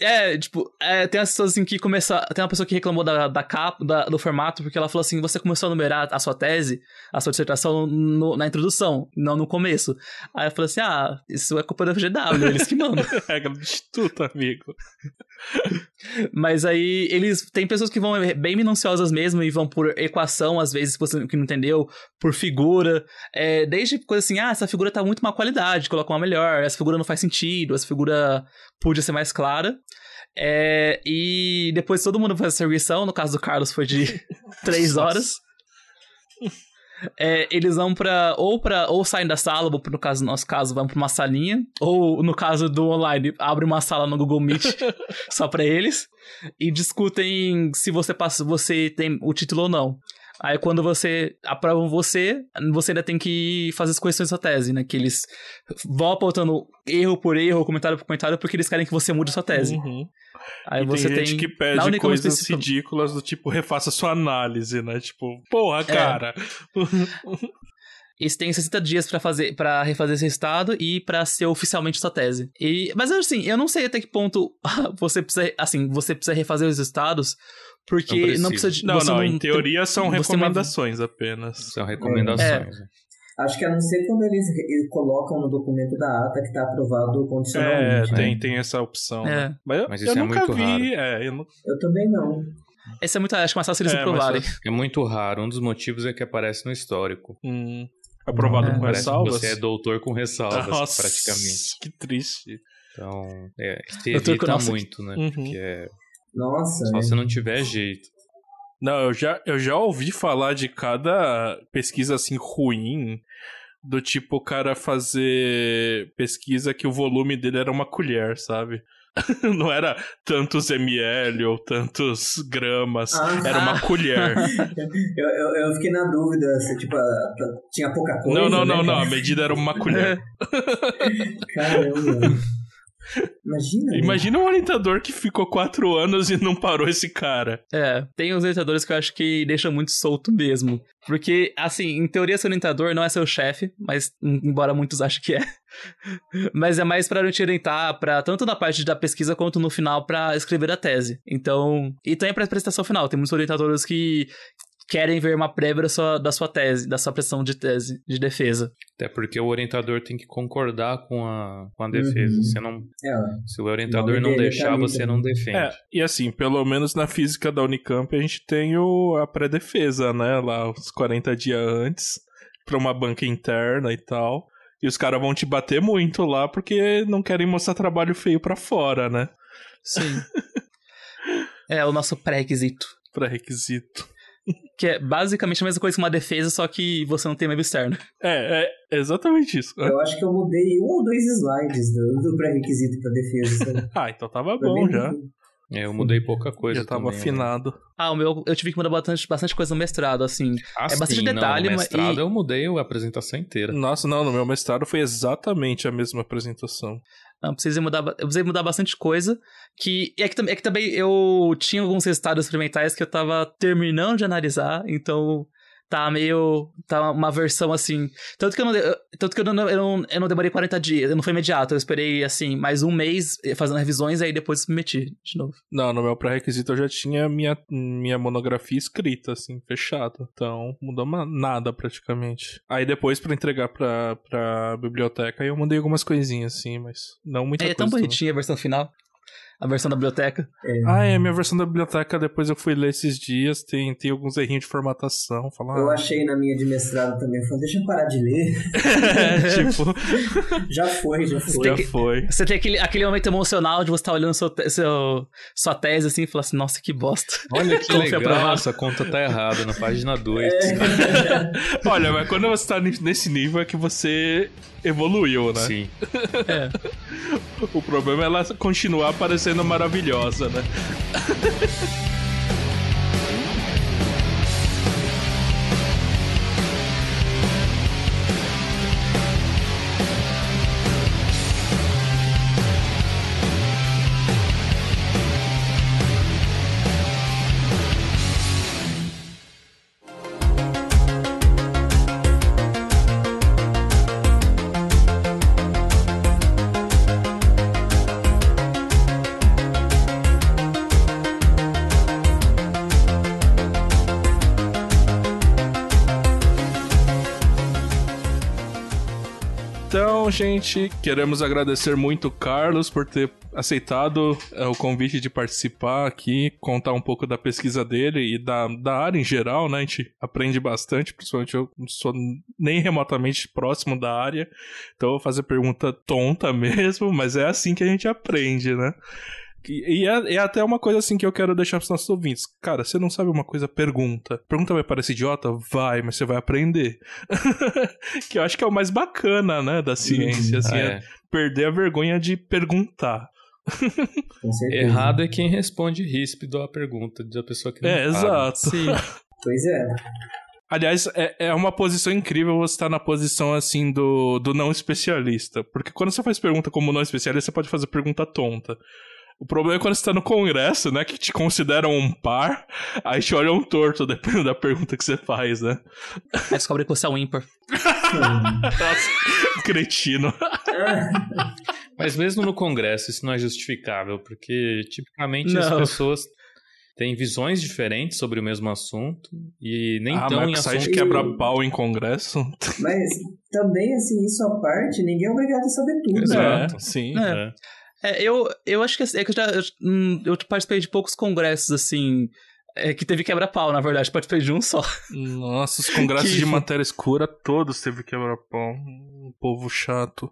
É, tipo, é, tem as pessoas assim que começam. Tem uma pessoa que reclamou da, da capa, da- do formato, porque ela falou assim: você começou a numerar a sua tese, a sua dissertação no- na introdução, não no começo. Aí eu falei assim: ah, isso é culpa da FGW, eles que mandam. Regra do instituto, amigo. Mas aí eles. Tem pessoas que vão bem minuciosas mesmo e vão por equação, às vezes, que você que não entendeu, por figura. É, desde coisa assim, ah, essa figura tá muito má qualidade, coloca uma melhor, essa figura não faz sentido, essa figura podia ser mais clara. É, e depois todo mundo faz essa arguição, no caso do Carlos foi de três horas. é, eles vão pra ou para ou saem da sala, ou no caso no nosso caso, vão pra uma salinha, ou no caso do online, abre uma sala no Google Meet só pra eles e discutem se você passa, você tem o título ou não. Aí quando você aprovam você, você ainda tem que fazer as questões da sua tese, né? Que eles vão apontando erro por erro, comentário por comentário, porque eles querem que você mude sua tese. Uhum. Aí e você tem gente tem que pede coisas ridículas do tipo, refaça sua análise, né? Tipo, porra, cara. Eles têm 60 dias pra fazer para refazer esse resultado e pra ser oficialmente sua tese. E, mas assim, eu não sei até que ponto você precisa, assim, você precisa refazer os resultados, porque Não não precisa. precisa de Não, você não, em teoria são tem uma- recomendações apenas. São recomendações. né? Acho que a não ser quando eles, colocam no documento da ata que está aprovado É, condicionalmente. né? tem, tem essa opção. É. né? Mas, eu- Mas eu isso é nunca muito vi. raro. É, eu não... Eu também não. Esse é muito, acho que mais fácil eles É, aprovarem. mas É muito raro. Um dos motivos é que aparece no histórico. Hum, aprovado É. com ressalvas. você é doutor com ressalvas, Nossa, praticamente. Que triste. Então, é, se evita nossa, muito, né? Uhum. Porque é Nossa, só é. se não tiver jeito. Não, eu já, eu já ouvi falar de cada pesquisa assim ruim. Do tipo o cara fazer pesquisa que o volume dele era uma colher, sabe? Não era tantos ml ou tantos gramas. Ah. Era uma colher. eu, eu, eu fiquei na dúvida se tipo, a- tinha pouca coisa. não, não, né, não, não. A medida era uma colher. Caramba. Imagina. né? Imagina um orientador que ficou quatro anos e não parou esse cara. É, tem os orientadores que eu acho que deixam muito solto mesmo. Porque, assim, em teoria, seu orientador não é seu chefe, mas em- embora muitos achem que é. mas é mais pra te orientar, pra, tanto na parte da pesquisa quanto no final pra escrever a tese. Então, e também pra apresentação final. Tem muitos orientadores que querem ver uma prévia da sua, da sua tese, da sua pressão de tese, de defesa. Até porque o orientador tem que concordar com a, com a defesa. Uhum. Você não, É, se o orientador Não, não ele deixar, tá você não defende. É, e assim, pelo menos na física da Unicamp a gente tem o, a pré-defesa, né? Lá uns 40 dias antes, pra uma banca interna e tal. E os caras vão te bater muito lá porque não querem mostrar trabalho feio pra fora, né? Sim. é o nosso pré-requisito. Pré-requisito. Que é basicamente a mesma coisa que uma defesa, só que você não tem meio externo. É, é exatamente isso. eu acho que eu mudei um ou dois slides do, do pré-requisito para defesa. Ah, então tava Foi bom bem já. tranquilo. É, eu mudei pouca coisa Já tava também, né? afinado. Ah, o meu, eu tive que mudar bastante, bastante coisa no mestrado, assim. Ah, É bastante sim, detalhe, não, no mas- mestrado e- eu mudei a apresentação inteira. Nossa, não, no meu mestrado foi exatamente a mesma apresentação. Não, precisei mudar, eu precisei mudar bastante coisa. Que é, que é que também eu tinha alguns resultados experimentais que eu tava terminando de analisar, então tá meio. tá uma versão assim. Tanto que eu não, eu- tanto que eu não, eu não, eu não demorei 40 dias, não foi imediato, eu esperei assim, mais um mês fazendo revisões e aí depois me meti de novo. Não, no meu pré-requisito eu já tinha minha, minha monografia escrita, assim, fechada. Então, mudou nada praticamente. Aí depois, pra entregar pra, pra biblioteca, eu mandei algumas coisinhas, assim, mas não muita É, é coisa. tão também. bonitinha a versão final. A versão da biblioteca. Ah, é, minha versão da biblioteca, depois eu fui ler esses dias, tem, tem alguns errinhos de formatação. Falar, Eu achei na minha de mestrado também. Eu falei, deixa eu parar de ler. tipo, Já foi, já foi. já foi. Você tem aquele, aquele momento emocional de você estar olhando seu, seu, sua tese assim e falar assim, nossa, que bosta. Olha que legal, essa conta tá errada, na página 2. Olha, mas quando você tá nesse nível é que você evoluiu, né? Sim. É. O problema é ela continuar parecendo maravilhosa, né? Gente, queremos agradecer muito Carlos por ter aceitado é, o convite de participar aqui, contar um pouco da pesquisa dele e da, da área em geral, né? A gente aprende bastante, principalmente eu não sou nem remotamente próximo da área, então eu vou fazer pergunta tonta mesmo, mas é assim que a gente aprende, né? E, é, é até uma coisa assim que eu quero deixar pros nossos ouvintes. Cara, você não sabe uma coisa, pergunta. Pergunta vai parecer idiota? Vai, mas você vai aprender. que eu acho que é o mais bacana, né, da ciência, assim, é. É. perder a vergonha de perguntar. Errado é quem responde ríspido à pergunta da pessoa que não É, sabe. exato. Sim. Pois é. Aliás, é, é uma posição incrível você estar na posição assim do, do não especialista. Porque quando você faz pergunta como não especialista, você pode fazer pergunta tonta. O problema é quando você tá no congresso, né? Que te consideram um par, aí te olham torto, dependendo da pergunta que você faz, né? Aí descobre que você é um ímpar. Nossa, cretino. Mas mesmo no Congresso isso não é justificável, porque tipicamente as Não. pessoas têm visões diferentes sobre o mesmo assunto e nem ah, tão em de assuntos... quebra-pau em congresso. Mas também, assim, isso à parte, ninguém é obrigado a saber tudo. Exato. É, sim. É. É. É, eu, eu acho que, assim, é que eu já eu, hum, eu participei de poucos congressos, assim, é, que teve quebra-pau, na verdade. Participei de um só. Nossa, os congressos Que- de matéria escura todos teve quebra-pau. Um povo chato.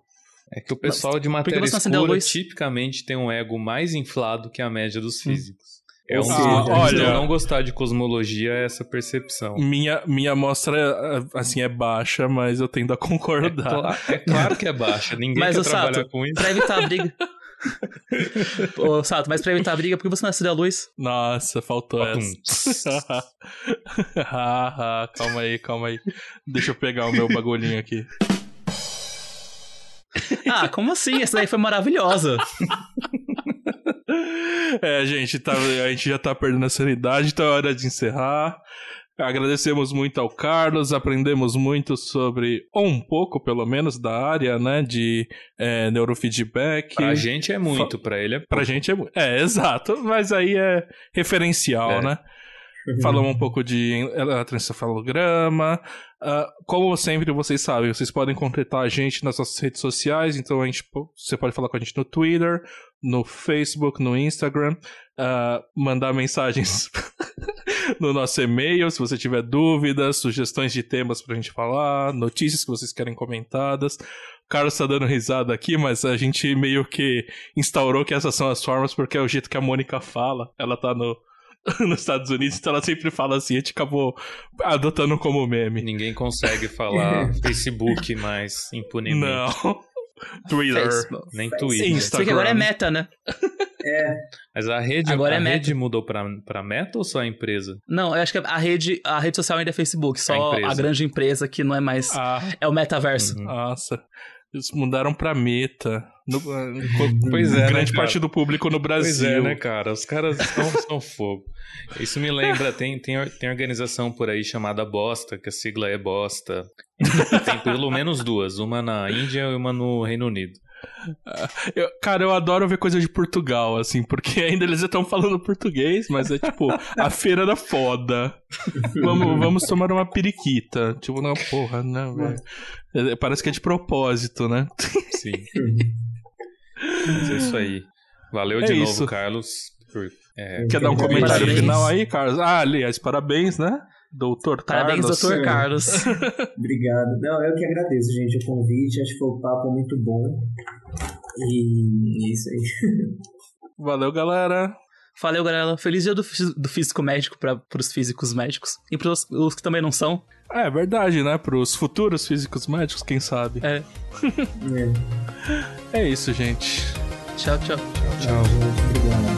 É que o pessoal de matéria escura luz? tipicamente tem um ego mais inflado que a média dos físicos. É Ou um de olha- eu não gostar de cosmologia é essa percepção. Minha, minha amostra, assim, é baixa, mas eu tendo a É, concordar. cla- é claro que é baixa, ninguém Mas, quer trabalhar Sato, com isso. Pra evitar a briga. Ô, Sato, mas pra evitar a briga, por que você não acendeu a luz? Nossa, faltou essa. Ah, calma aí, calma aí. Deixa eu pegar o meu bagulhinho aqui. Ah, como assim? Essa daí foi maravilhosa. É, gente, tá, a gente já tá perdendo a sanidade, então é hora de encerrar. Agradecemos muito ao Carlos, aprendemos muito sobre, ou um pouco pelo menos, da área, né, de é, neurofeedback. Pra gente é muito, pra ele é pouco. Pra gente é muito. É, exato, mas aí é referencial, É. né? Falamos um pouco de eletroencefalograma. Ah, como sempre, vocês sabem, vocês podem contatar a gente nas nossas redes sociais. Então, a gente, você pode falar com a gente no Twitter, no Facebook, no Instagram. ah, mandar mensagens no nosso e-mail, se você tiver dúvidas, sugestões de temas pra gente falar, notícias que vocês querem comentadas. O Carlos tá dando risada aqui, mas a gente meio que instaurou que essas são as formas porque é o jeito que a Mônica fala. Ela tá no, nos Estados Unidos, então ela sempre fala assim, a gente acabou adotando como meme. Ninguém consegue falar Facebook mais impunemente. Não. Twitter. Facebook. Nem Twitter. Insta. Só que agora é meta, né? Mas a rede, Agora a é meta. rede mudou pra, pra meta ou só a empresa? Não, eu acho que a rede, a rede social ainda é Facebook, só A a, grande empresa que não é mais. Ah, É o metaverso. Uhum. nossa. Eles mudaram pra meta. No, Pois é, né, grande cara? parte do público no Brasil. Pois é, né, cara? Os caras estão, estão fogo. Isso me lembra, tem, tem, tem organização por aí chamada Bosta, que a sigla é Bosta. Tem pelo menos duas, uma na Índia e uma no Reino Unido. Eu- cara, eu adoro ver coisa de Portugal, assim, porque ainda eles estão falando português, mas é tipo, a feira da foda. Vamos, vamos tomar uma periquita. Tipo, não, porra, não, velho. É, Parece que é de propósito, né? Sim. Mas é isso aí. Valeu É de isso. novo, Carlos. por- é, Quer dar um comentário Parabéns. final aí, Carlos? Ah, aliás, parabéns, né? Doutor Parabéns, Carlos. doutor Carlos. Obrigado. Não, eu que agradeço, gente, o convite. Acho que foi um papo muito bom. E é isso aí. Valeu, galera. Valeu, galera. Feliz dia do, do físico médico para os físicos médicos. E pros os que também não são. É verdade, né? Pros futuros físicos médicos, quem sabe. É. É. É isso, gente. Tchau, tchau. Tchau, gente. Obrigado.